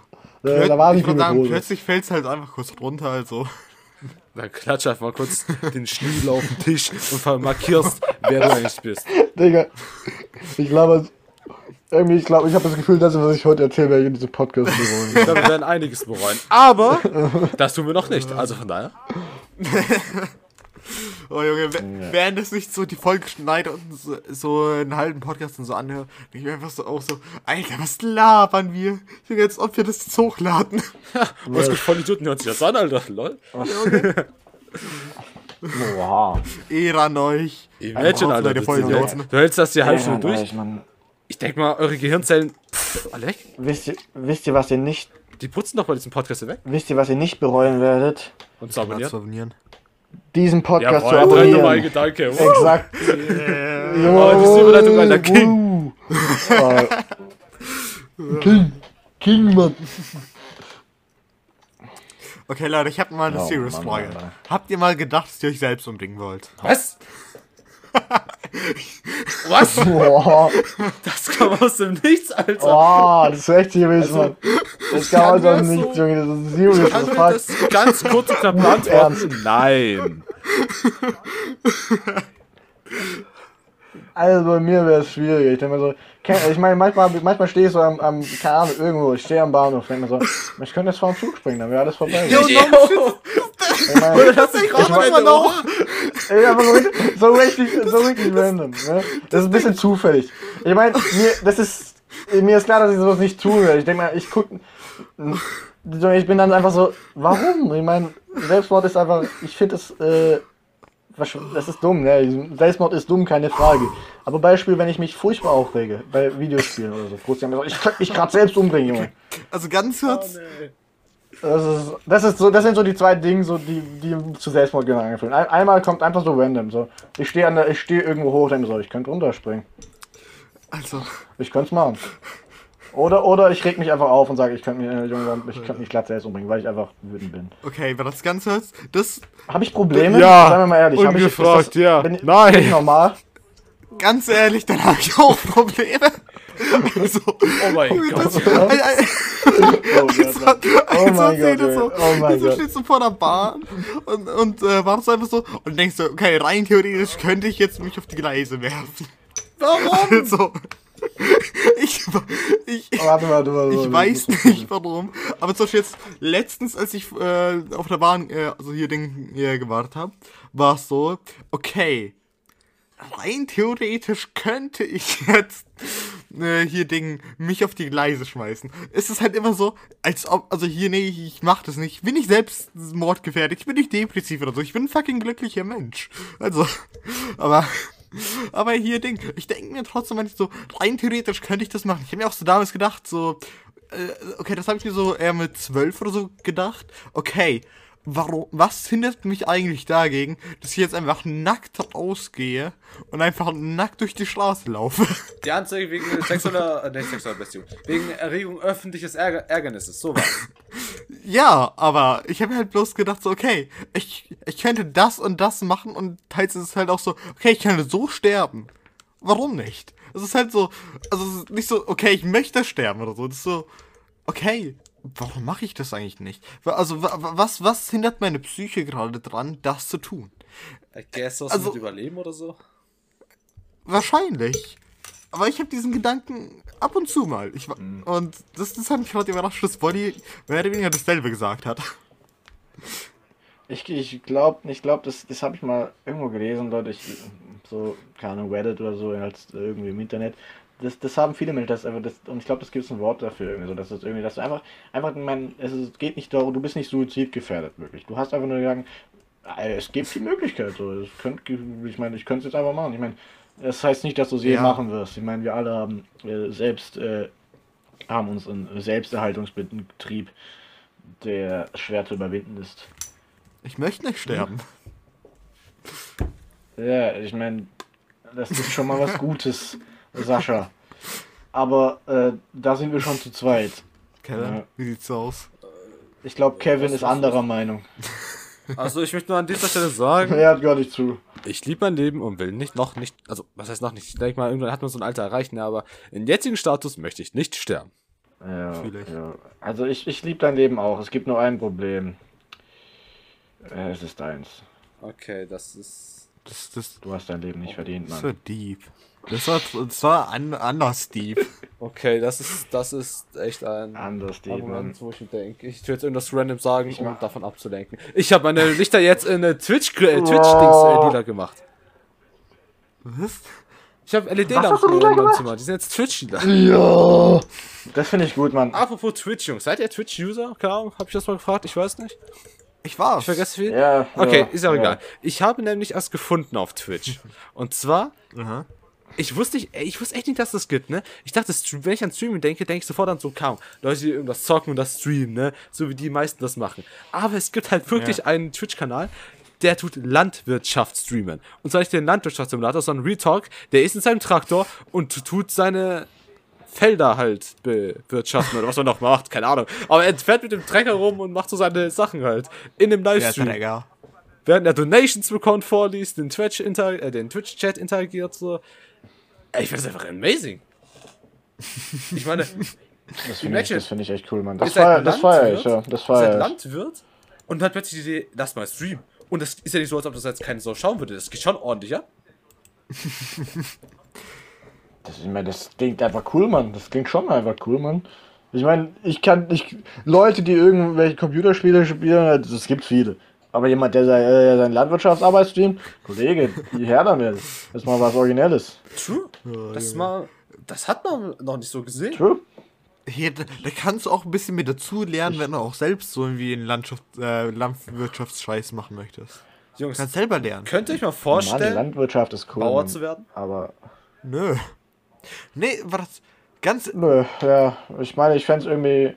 Äh, da war ich nicht viel würde sagen, Hose. plötzlich fällt es halt einfach kurz runter, also. Dann klatsch einfach mal kurz den Schniedel auf den Tisch und markierst, wer du eigentlich bist. Digga, ich glaube, irgendwie, ich glaube, ich habe das Gefühl, dass was ich heute erzähle, werde ich in diesem Podcast bereuen. Ich glaube, wir werden einiges bereuen. Aber das tun wir noch nicht. Also von daher. Oh Junge, w- während es nicht so die Folge schneidet und so, so einen halben Podcast und so anhört, bin ich mir einfach so auch so, Alter, was labern wir? Junge, als ob wir das jetzt hochladen. Was gut voll Idioten hören sich das an, Alter. Lol. Oha. Ehre an euch. Imagine, Alter. Du, voll du, Idioten. du hältst das hier halb Ja, Stunde durch. Ich mein, Ich denke mal, eure Gehirnzellen. Pff, alle weg. wisst, ihr, wisst ihr, was ihr nicht, Die putzen doch bei diesem Podcast weg. wisst ihr, was ihr nicht bereuen werdet? Und zu abonnieren. zu abonnieren. Diesen Podcast Jawohl, zu drin abonnieren. mein Gedanke. Wow. Exakt. Oh, diese Überleitung, Alter. King. Uh. King. King, Mann. Okay, Leute, ich habe mal eine Oh, serious Mann, Frage. Alter. Habt ihr mal gedacht, dass ihr euch selbst umbringen wollt? Was? Was? Boah. Das kam aus dem Nichts, Alter. Oh, das ist echt serious, Mann. Das kann man kann doch mir nicht, so- Junge. Das ist serious. Kann Das fuck. das ganz kurz und knapp beantworten? Nein. Also bei mir wäre es schwierig. Ich denke mir so, ich meine, manchmal, manchmal stehe ich so am, am, keine Ahnung, irgendwo, ich stehe am Bahnhof, denke mir so, ich könnte jetzt vor dem Zug springen, dann wäre alles vorbei. Jo, Ich no meine, Das ist Komm mal immer noch. Ey, aber so richtig, so richtig, so richtig random. Ne? Das ist ein bisschen zufällig. Ich meine, mir, das ist, mir ist klar, dass ich sowas nicht tun werde. Ich denke mal, ich gucke, ich bin dann einfach so, warum? Ich meine, Selbstmord ist einfach, ich finde das, äh, das ist dumm, ne? Selbstmord ist dumm, keine Frage. Aber Beispiel, wenn ich mich furchtbar aufrege, bei Videospielen oder so, ich könnte mich gerade selbst umbringen, Junge. Also ganz kurz, Das ist, das ist so, das sind so die zwei Dinge, so die, die zu Selbstmordgedanken führen. Ein, einmal kommt einfach so random, so. Ich stehe an der, ich stehe irgendwo hoch, denke so, ich könnte runterspringen. Also, Ich könnte es machen. Oder, oder ich reg mich einfach auf und sage, ich könnte mir, Junge, ich könnte mich glatt selbst umbringen, weil ich einfach wütend bin. okay, wenn das Ganze das Habe ich Probleme? Ja, Seien wir mal ehrlich. hab ich, ungefragt, ja. Bin, Nein. Bin normal? Ganz ehrlich, dann habe ich auch Probleme. Also, Oh mein Gott. Ein- ein- Oh. Oh also mein steht Gott, so. Oh mein so Gott. stehst du vor der Bahn und, und äh, wartest einfach so und denkst so, okay, rein theoretisch könnte ich jetzt mich auf die Gleise werfen. Warum? Also, ich, ich, Warte, warte, warte. ich weiß nicht warum, aber zum Beispiel jetzt letztens, als ich äh, auf der Bahn, äh, also hier Ding hier gewartet habe, war es so, okay, rein theoretisch könnte ich jetzt äh, hier Ding mich auf die Gleise schmeißen. Es ist halt immer so, als ob, also hier, nee, ich mach das nicht. Ich bin nicht selbst mordgefährdet, ich bin nicht depressiv oder so, ich bin ein fucking glücklicher Mensch. Also, aber, aber hier Ding, ich denke mir trotzdem manchmal so, rein theoretisch könnte ich das machen. Ich habe mir auch so damals gedacht, so, äh, okay, das habe ich mir so eher mit zwölf oder so gedacht. Okay, warum, was hindert mich eigentlich dagegen, dass ich jetzt einfach nackt rausgehe und einfach nackt durch die Straße laufe? Die Anzeige wegen sexueller, äh, nicht sexueller Beziehung. Wegen Erregung öffentliches Ärger Ärgernisses. Sowas. ja, aber ich habe halt bloß gedacht, so, okay, ich, ich könnte das und das machen und teils ist es halt auch so, okay, ich könnte so sterben. Warum nicht? Es ist halt so, also es ist nicht so, okay, ich möchte sterben oder so. Das ist so, okay, warum mache ich das eigentlich nicht? Also wa- wa- was, was hindert meine Psyche gerade dran, das zu tun? I guess was Also- mit Überleben oder so. Wahrscheinlich. Aber ich habe diesen Gedanken ab und zu mal. Ich, wa- Und das, das hat mich gerade überrascht, dass Bonnie mehr oder weniger dasselbe gesagt hat. Ich, ich glaube, ich glaub, das, das habe ich mal irgendwo gelesen, Leute. Ich, so, keine Ahnung, Reddit oder so, als irgendwie im Internet. Das, das haben viele Menschen, das einfach, das, und ich glaube, das gibt es ein Wort dafür, irgendwie so, dass das irgendwie, dass du einfach, einfach, mein, es ist, geht nicht darum, du bist nicht suizidgefährdet, wirklich. Du hast einfach nur gesagt, äh, es gibt die Möglichkeit, so, es könnt, ich meine, ich könnte es jetzt einfach machen. Ich meine, das heißt nicht, dass du es je Ja. machen wirst. Ich meine, wir alle haben äh, selbst, äh, haben uns einen Selbsterhaltungsbetrieb, der schwer zu überwinden ist. Ich möchte nicht sterben. Ja, ich meine, das ist schon mal was Gutes, Sascha. Aber äh, da sind wir schon zu zweit. Kevin, Ja. wie sieht's aus? Ich glaube, Kevin ist anderer Meinung. Also ich möchte nur an dieser Stelle sagen, Er hat gar nicht zu. ich liebe mein Leben und will nicht noch nicht, also was heißt noch nicht, ich denke mal, irgendwann hat man so ein Alter erreicht, ne, aber in jetzigen Status möchte ich nicht sterben. Ja, ich. ja. Also ich, ich liebe dein Leben auch. Es gibt nur ein Problem. Äh, Es ist deins. Okay, das ist. Das, das, Du hast dein Leben nicht verdient, das war Mann. deep. Das war, das war an, anders deep. Okay, das ist, das ist echt ein Anders, Mann. Argument, wo ich mir denke, ich will jetzt irgendwas random sagen, um mach- davon abzulenken. Ich habe meine Lichter jetzt in eine Twitch, äh, Twitch lila gemacht. Was? Ich habe LED-Lampen in meinem gemacht? Zimmer, die sind jetzt Twitch lila. Ja. Das finde ich gut, Mann. Apropos Twitch, Jungs, seid ihr Twitch-User? Keine Ahnung, hab ich das mal gefragt? Ich weiß nicht. Ich war's. Ich vergesse viel. Ja, Okay, ja, ist auch ja. egal. Ich habe nämlich erst gefunden auf Twitch. Und zwar, Aha. Ich wusste, nicht, ich wusste echt nicht, dass das gibt, ne? Ich dachte, wenn ich an Streaming denke, denke ich sofort an so kaum. Leute, die irgendwas zocken und das streamen, ne? So wie die meisten das machen. Aber es gibt halt wirklich einen Twitch-Kanal, der tut Landwirtschaft streamen. Und zwar nicht den Landwirtschaftssimulator, sondern Retalk, der ist in seinem Traktor und tut seine Felder halt bewirtschaften oder was man noch macht, keine Ahnung. Aber er fährt mit dem Trecker rum und macht so seine Sachen halt. In dem Livestream Träger. während er Donations bekommt, vorliest, den Twitch inter äh, den Twitch-Chat interagiert, so. Ey, ich finde das einfach amazing. Ich meine, Das finde ich, das find ich echt cool, Mann. Das seid feier, das feier ich, ja. Das feier ich. Landwirt und hat plötzlich die Idee, lass mal streamen. Und das ist ja nicht so, als ob das jetzt keine Sau schauen würde. Das geht schon ordentlich, ja? Das, ich meine, das klingt einfach cool, Mann. Das klingt schon einfach cool, Mann. Ich meine, ich kann, ich, Leute, die irgendwelche Computerspiele spielen, das gibt viele. Aber jemand, der sein, äh, seine Landwirtschaftsarbeit streamt, Kollege, her damit. Das ist mal was Originelles. True. Das ist mal, das hat man noch nicht so gesehen. True? Hier, da, da kannst du auch ein bisschen mit dazu lernen, wenn du auch selbst so irgendwie einen Landschaft, äh, Landwirtschaftsscheiß machen möchtest. Du Jungs, kannst selber lernen. könnt ihr euch mal Mann, vorstellen, Landwirtschaft ist cool. Bauer Mann. zu werden? Aber, Nö. Nee, war das ganz. nö, ja. Ich meine, ich fände es irgendwie.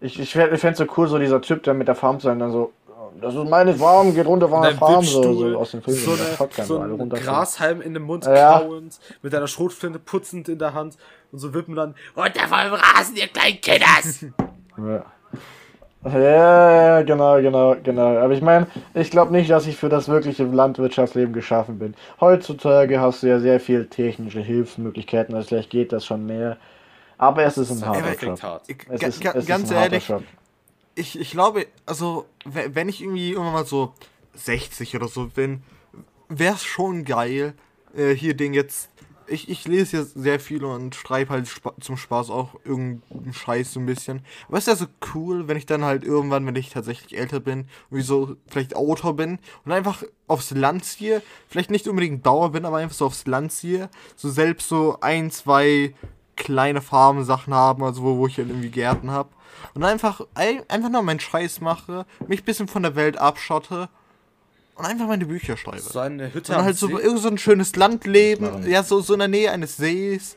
Ich, ich fände es so cool, so dieser Typ, der mit der Farm sein, dann so, das ist meine Farm, geht runter von der Farm, so, so aus dem Film. so, eine, so ein. Grashalm in den Mund Ja. kauend, mit einer Schrotflinte putzend in der Hand und so wippen dann runter vom Rasen, ihr kleinen Kinders! Ja. Ja, genau, genau, genau. Aber ich meine, ich glaube nicht, dass ich für das wirkliche Landwirtschaftsleben geschaffen bin. Heutzutage hast du ja sehr viel technische Hilfsmöglichkeiten, also vielleicht geht das schon mehr. Aber es ist ein harter Job. ganz ehrlich. Ich, ich glaube, also, we- wenn ich irgendwie irgendwann mal so 60 oder so bin, wäre es schon geil, äh, hier den jetzt. Ich, ich lese jetzt sehr viel und schreibe halt spa zum Spaß auch irgendeinen Scheiß so ein bisschen. Aber es ist ja so cool, wenn ich dann halt irgendwann, wenn ich tatsächlich älter bin, wie so vielleicht Autor bin und einfach aufs Land ziehe, vielleicht nicht unbedingt Bauer bin, aber einfach so aufs Land ziehe, so selbst so ein, zwei kleine Farbensachen haben, also wo, wo ich halt irgendwie Gärten habe. Und einfach, ein- einfach nur meinen Scheiß mache, mich ein bisschen von der Welt abschotte und einfach meine Bücher schreibe. So eine Hütte Und halt so See. irgend so ein schönes Land leben, Machen. ja, so, so in der Nähe eines Sees,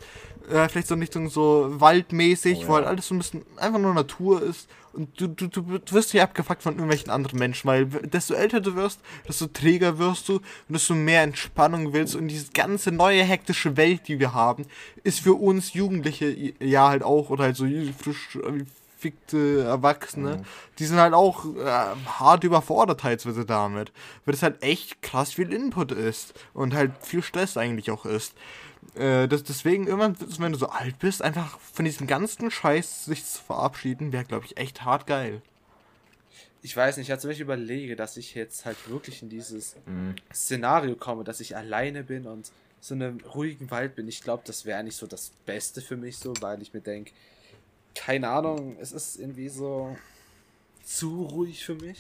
äh, vielleicht so in Richtung so waldmäßig, Oh, wo ja. halt alles so ein bisschen einfach nur Natur ist. Und du, du, du wirst hier abgefuckt von irgendwelchen anderen Menschen, weil desto älter du wirst, desto träger wirst du und desto mehr Entspannung willst. Und diese ganze neue hektische Welt, die wir haben, ist für uns Jugendliche ja halt auch, oder halt so frisch äh, fickte Erwachsene, die sind halt auch äh, hart überfordert teilweise damit. Weil es halt echt krass viel Input ist und halt viel Stress eigentlich auch ist. Äh, das, deswegen irgendwann, wenn du so alt bist, einfach von diesem ganzen Scheiß sich zu verabschieden, wäre, glaube ich, echt hart geil. Ich weiß nicht, wenn ich überlege, dass ich jetzt halt wirklich in dieses Mhm. Szenario komme, dass ich alleine bin und so in einem ruhigen Wald bin, ich glaube, das wäre nicht so das Beste für mich so, weil ich mir denke, keine Ahnung, es ist irgendwie so zu ruhig für mich.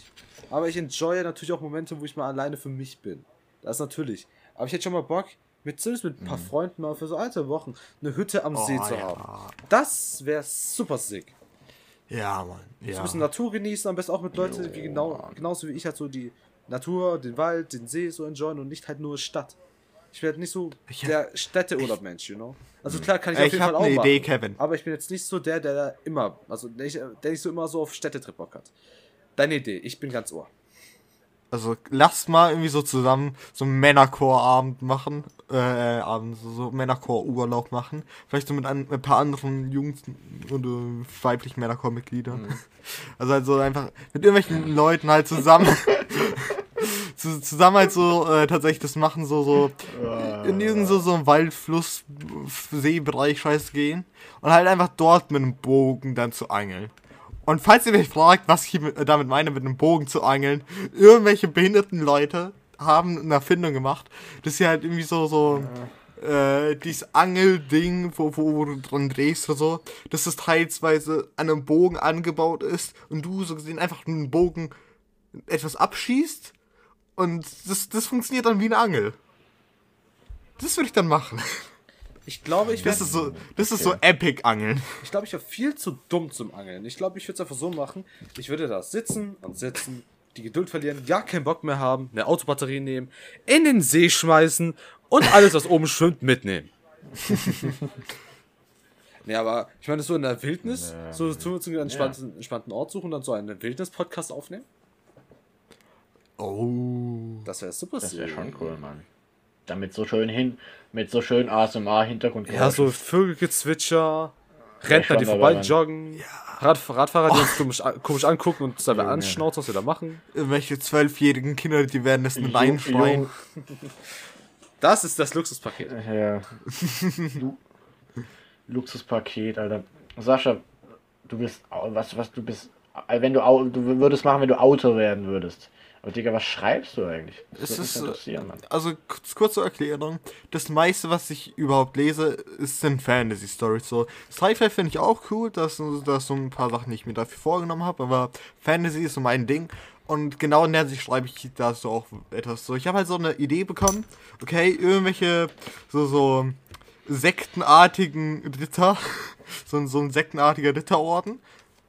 Aber ich enjoye natürlich auch Momente, wo ich mal alleine für mich bin. Das natürlich. Aber ich hätte schon mal Bock, mit zumindest mit ein Mhm. paar Freunden mal für so alte Wochen eine Hütte am See zu Oh, ja. haben. Das wäre super sick. Ja, Mann. So Ja. ein bisschen Natur genießen, am besten auch mit Leuten, die genau, genauso wie ich halt so die Natur, den Wald, den See so enjoyen und nicht halt nur Stadt. Ich bin halt nicht so Ich der Städteurlaub-Mensch, you know? Also klar kann ich auf ich jeden Fall auch eine machen, Idee, Kevin. Aber ich bin jetzt nicht so der, der da immer, also der, nicht- der nicht so immer so auf Städtetrip Bock hat. Deine Idee, ich bin ganz ohr. Also lass mal irgendwie so zusammen so einen Männerchor-Abend machen. Äh, Abend, so, so Männerchor-Urlaub machen. Vielleicht so mit, ein, mit ein paar anderen Jungs oder weiblichen Männerchor-Mitgliedern. Also halt so einfach mit irgendwelchen Leuten halt zusammen. zu, zusammen halt so äh, tatsächlich das machen, so, so in irgendeinen so, so einen Wald, Fluss, Seebereich scheiß gehen. Und halt einfach dort mit einem Bogen dann zu angeln. Und falls ihr mich fragt, was ich mit, damit meine, mit einem Bogen zu angeln, irgendwelche behinderten Leute haben eine Erfindung gemacht, dass sie halt irgendwie so, so, äh, dieses Angelding, wo, wo du dran drehst oder so, dass das teilsweise an einem Bogen angebaut ist und du so gesehen einfach mit einem Bogen etwas abschießt und das, das funktioniert dann wie eine Angel. Das würde ich dann machen. Ich glaube, ich Das ist so, das ist so Epic-Angeln. ich glaube, ich wäre viel zu dumm zum Angeln. Ich glaube, ich würde es einfach so machen. Ich würde da sitzen und sitzen, die Geduld verlieren, ja keinen Bock mehr haben, eine Autobatterie nehmen, in den See schmeißen und alles, was oben schwimmt, mitnehmen. nee, aber ich meine, so in der Wildnis, so zu, zu einem entspannten, entspannten Ort suchen und dann so einen Wildnis-Podcast aufnehmen. Oh. Das wäre super Das wäre schon cool, Mann. Damit so schön hin, mit so schön ASMR-Hintergrund. Ja, so Vögelgezwitscher, Rentner, die vorbei joggen, Rad, Radfahrer, die uns komisch, komisch angucken und uns dabei anschnauzen, was wir da machen. Irgendwelche zwölfjährigen Kinder, die werden Jung- reinschreien. jung- Das ist das Luxuspaket. Ja. Lu Luxuspaket, Alter. Sascha, du bist, was, was, du bist, wenn du, du würdest machen, wenn du Autor werden würdest. Aber Digga, was schreibst du eigentlich? Das Es ist, äh. Also kurz, kurze Erklärung. Das meiste, was ich überhaupt lese, ist, sind Fantasy-Stories. So, Sci-Fi finde ich auch cool, dass da so ein paar Sachen, ich mir dafür vorgenommen habe, aber Fantasy ist so mein Ding. Und genau in der Sicht schreibe ich da so auch etwas so. Ich habe halt so eine Idee bekommen, okay, irgendwelche so, so sektenartigen Ritter, so, ein- so ein sektenartiger Ritterorden.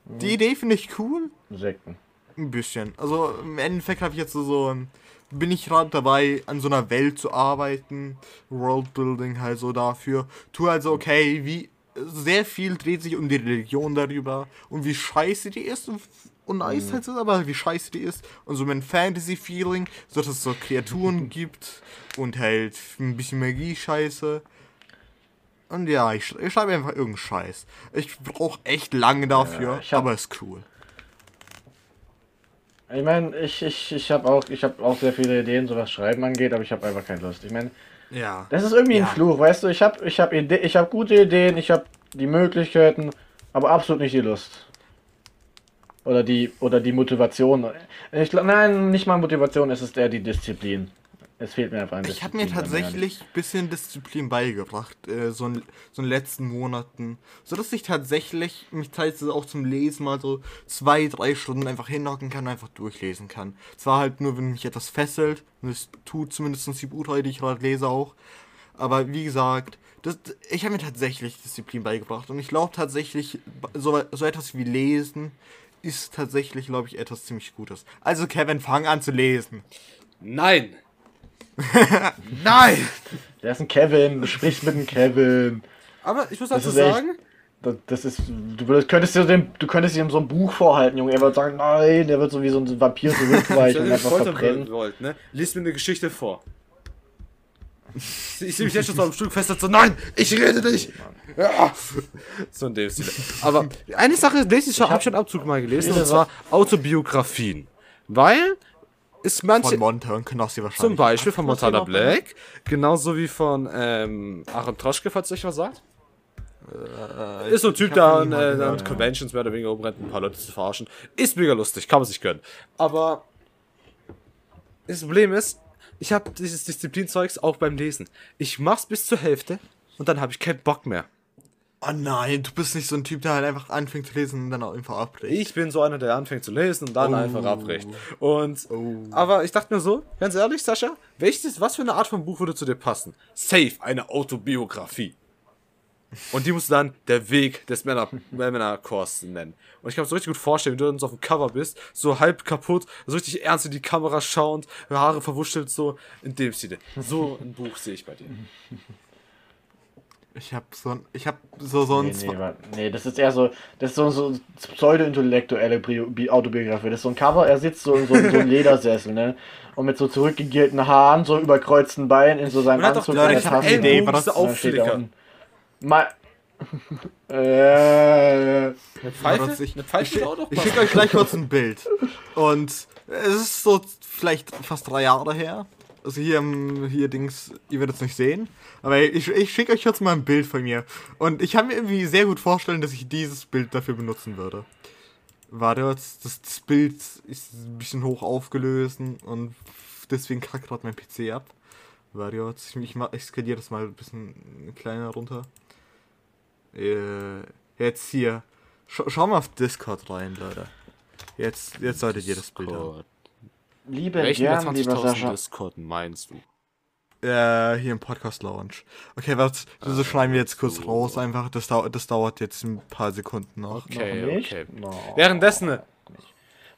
Die Idee finde ich cool, Sekten. Ein bisschen. Also im Endeffekt habe ich jetzt so, so ein- bin ich gerade dabei, an so einer Welt zu arbeiten. Worldbuilding halt so dafür. Tu also, okay, wie sehr viel dreht sich um die Religion darüber und wie scheiße die ist und, und nice halt ist, aber wie scheiße die ist und so mein Fantasy-Feeling, so dass es so Kreaturen gibt und halt ein bisschen Magie-Scheiße. Und ja, ich, ich schreibe einfach irgendeinen Scheiß. Ich brauche echt lange dafür, ich hab- aber ist cool. Ich meine, ich, ich, ich habe auch, ich hab auch sehr viele Ideen, so was Schreiben angeht, aber ich habe einfach keine Lust. Ich meine, Ja. das ist irgendwie Ja. ein Fluch, weißt du? Ich habe ich hab Ide ich hab gute Ideen, ich habe die Möglichkeiten, aber absolut nicht die Lust. Oder die, oder die Motivation. Ich glaub, nein, nicht mal Motivation, es ist eher die Disziplin. Es fehlt mir einfach an Ich habe mir tatsächlich ein bisschen Disziplin beigebracht, äh, so, in, so in den letzten Monaten. So dass ich tatsächlich mich teilweise auch zum Lesen mal so zwei, drei Stunden einfach hinhocken kann und einfach durchlesen kann. Zwar halt nur, wenn mich etwas fesselt, und das tut zumindest die Buchreihe, die ich gerade lese auch. Aber wie gesagt, das, ich habe mir tatsächlich Disziplin beigebracht und ich glaube tatsächlich, so, so etwas wie Lesen ist tatsächlich, glaube ich, etwas ziemlich Gutes. Also Kevin, fang an zu lesen. Nein! Nein! Der ist ein Kevin, du sprichst mit einem Kevin. Aber ich muss Das dazu ist echt- sagen, Das, ist. Du würdest, könntest dir dem, du könntest ihm so ein Buch vorhalten, Junge. Er wird sagen, nein, der wird so wie so ein Vampir zurückweichen und wenn ihr einfach verbrennen. wollt, ne? Lies mir eine Geschichte vor. Ich sehe mich jetzt schon so am Stück fest so, nein, ich rede nicht. Ja. So in dem Stil. Aber eine Sache lese ich ich schon ab und zu mal gelesen, und zwar Autobiografien. Weil ist manche, Von Monte und Knossi wahrscheinlich. zum Beispiel von Montana? Black, genauso wie von ähm, Aaron Troschke, falls euch was sagt. ist so ein Typ, der an, äh, an Conventions mehr oder weniger rumrennt, ein paar Leute zu verarschen. Ist mega lustig, kann man sich gönnen. Aber das Problem ist, ich habe dieses Disziplinzeugs auch beim Lesen. Ich mach's bis zur Hälfte und dann habe ich keinen Bock mehr. Oh nein, du bist nicht so ein Typ, der halt einfach anfängt zu lesen und dann auch einfach abbricht. Ich bin so einer, der anfängt zu lesen und dann Oh. einfach abbricht. Und, aber ich dachte mir so, ganz ehrlich, Sascha, welches, was für eine Art von Buch würde zu dir passen? Safe, eine Autobiografie. Und die musst du dann der Weg des Männer, Männerchors nennen. Und ich kann mir so richtig gut vorstellen, wie du dann so auf dem Cover bist, so halb kaputt, so richtig ernst in die Kamera schauend, Haare verwuschelt, so in dem Stile. So ein Buch sehe ich bei dir. Ich hab so ein, ich hab so, so ein, Nee, nee, nee, das ist eher so, das ist so, so pseudo-intellektuelle Bi- Bi- Autobiografie. Das ist so ein Cover, er sitzt so in so, so einem Ledersessel, ne? Und mit so zurückgegelten Haaren, so überkreuzten Beinen in so seinem Man hat doch Anzug. Leute, seiner ich hab Tasse. Idee, Ellbogen, was diese das- Und dann steht da Aufschlicker. unten, Mal. äh, Eine Pfeife? ich, Eine Pfeife ich, doch ich schicke euch gleich kurz ein Bild. Und es ist so vielleicht fast drei Jahre her. Also hier, im- hier Dings, ihr werdet es nicht sehen. Aber ich, ich schicke euch jetzt mal ein Bild von mir. Und ich kann mir irgendwie sehr gut vorstellen, dass ich dieses Bild dafür benutzen würde. Warte, das, das Bild ist ein bisschen hoch aufgelöst und deswegen kackt gerade mein PC ab. Warte, ich, mach- ich skaliere das mal ein bisschen kleiner runter. Äh, jetzt hier. Schau, schau mal auf Discord rein, Leute. Jetzt, jetzt solltet ihr das Bild haben. Liebe Welchen der gern, lieber 20.000 Sascha. Discord meinst du? Äh, hier im Podcast Lounge. Okay, was, das schneiden wir jetzt kurz raus einfach. Das, dau das dauert jetzt ein paar Sekunden noch. Okay, Noch nicht? okay. No. Währenddessen,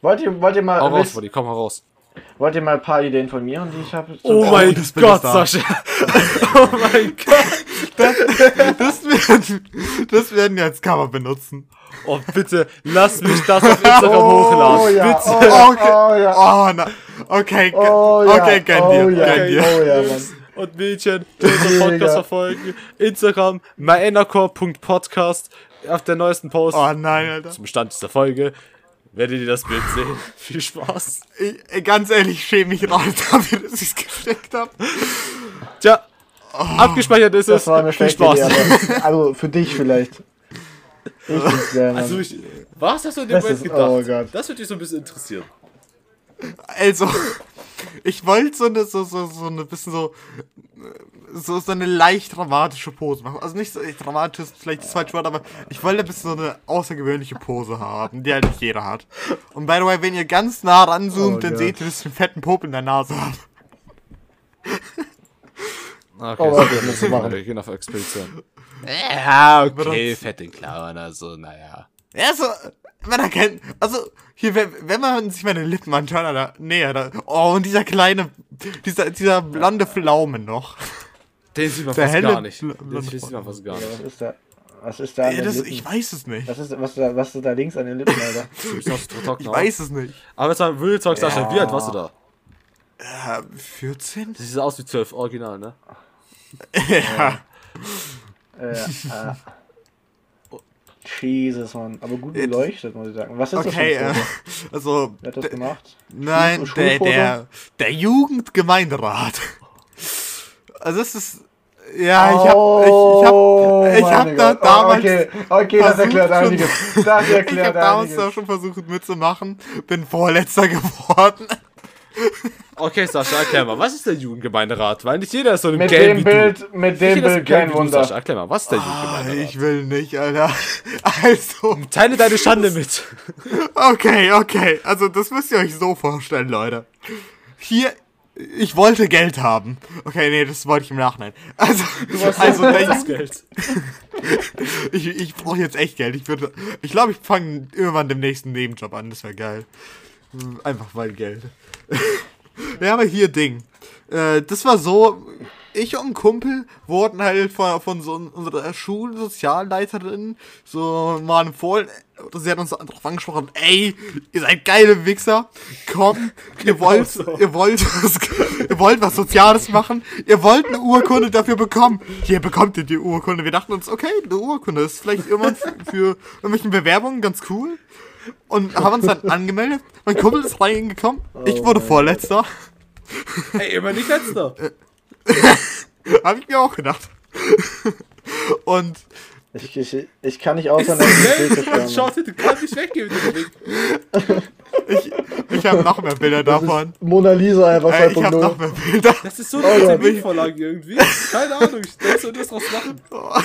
Wollt ihr, wollt ihr mal, hau raus, Buddy, komm mal raus. Wollt ihr mal ein paar Ideen von mir und die ich habe? Oh, Oh, mein das Gott. Sascha. oh mein Gott. Das werden, das werden wir als Cover benutzen. Oh, bitte, lass mich das auf Instagram Oh, hochladen. ja, Bitte. oh, ja, Okay. oh, ja. Oh, na. Okay, Oh, ja. okay, gönn oh, dir, ja. gönn dir. Oh, ja, Mann. Und Mädchen, die unseren Podcast verfolgen. Instagram, myenercore.podcast. Auf der neuesten Post Oh nein, Alter. zum Stand dieser Folge werdet ihr das Bild sehen. Viel Spaß. Ich, ey, ganz ehrlich, ich schäme mich gerade dafür, dass ich es gesteckt habe. Tja, abgespeichert ist es. Das war eine Viel Spaß. Idee, also für dich vielleicht. Ich bin's gerne. Also ich, was hast du in dem Das Moment ist- gedacht? oh Gott. Das würde dich so ein bisschen interessieren. Also, ich wollte so eine, so, so, so eine bisschen so, so, so eine leicht dramatische Pose machen. Also nicht so dramatisch, ist vielleicht das falsche Wort, aber ich wollte ein bisschen so eine außergewöhnliche Pose haben, die halt nicht jeder hat. Und by the way, wenn ihr ganz nah ranzoomt, Oh dann Gott. seht ihr, dass ich einen fetten Popel in der Nase habe. Okay, Oh, warte, das musst du machen. wir gehen auf Expedition. Ja, okay, Benutzt. fette Klauen, also, naja. Ja, so, man erkennt, also, hier, wenn, man sich meine Lippen anschaut, da, näher, da, oh, und dieser kleine, dieser, dieser blonde Pflaumen noch. Den sieht man Der fast helle gar nicht. Den sieht man fast gar nicht. was ist der? Was ist da an den das, Lippen? ich weiß es nicht. was, ist, was, da, was ist da links an den Lippen, Alter? Ich. Ich weiß es nicht. Aber jetzt mal Real Talk, Sascha, wie alt warst du da? Äh, 14? Das sieht aus wie 12, original, ne? Ja. äh, äh. Jesus, Mann. Aber gut beleuchtet, muss ich sagen. Was ist Okay, das äh, für ein Foto? also, Wer hat das gemacht? nein, der, der, der Jugendgemeinderat. Also, es ist, ja, ich hab, ich, ich hab, ich hab Oh, da Gott. damals, Okay, okay das erklärt einiges. Das ich erklärt hab damals einiges. da schon versucht mitzumachen, bin Vorletzter geworden. Okay, Sascha, erklär mal, was ist der Jugendgemeinderat? Weil nicht jeder ist so ein Mit Game dem Bild, du. mit dem Bild kein Wunder. Sascha. Erklär mal, was ist der Ah, Jugendgemeinderat? ich will nicht, Alter. Also, Teile deine Schande mit. okay, okay. Also, das müsst ihr euch so vorstellen, Leute. Hier, ich wollte Geld haben. Okay, nee, das wollte ich im Nachhinein. Also, also das Geld. ich, ich brauche jetzt echt Geld. Ich würde, ich glaube, ich fange irgendwann dem nächsten Nebenjob an. Das wäre geil. Einfach weil Geld. Ja, aber hier Ding. Äh, das war so, ich und ein Kumpel wurden halt von, von so unserer Schulsozialleiterin so mal empfohlen. Sie hat uns darauf angesprochen, ey, ihr seid geile Wichser. Komm, ihr wollt, so. ihr wollt was, ihr wollt was Soziales machen. Ihr wollt eine Urkunde dafür bekommen. Hier bekommt ihr die Urkunde. Wir dachten uns, okay, eine Urkunde ist vielleicht irgendwann für, für irgendwelche Bewerbungen ganz cool. Und haben uns dann angemeldet. Mein Kumpel ist reingekommen. Ich wurde Vorletzter. Ey, immer nicht letzter. Hab ich mir auch gedacht. Und Ich, ich, ich kann nicht aufhören, das Bild zu Man schauen. schaut hinten, kann nicht weggehen mit dem Ding. ich, ich habe noch mehr Bilder davon. Mona Lisa einfach Äh, ich habe noch 2.0. mehr Bilder. Das ist so Oh, eine ja. Bildvorlage irgendwie. Keine Ahnung, ich denke, so das draus machen.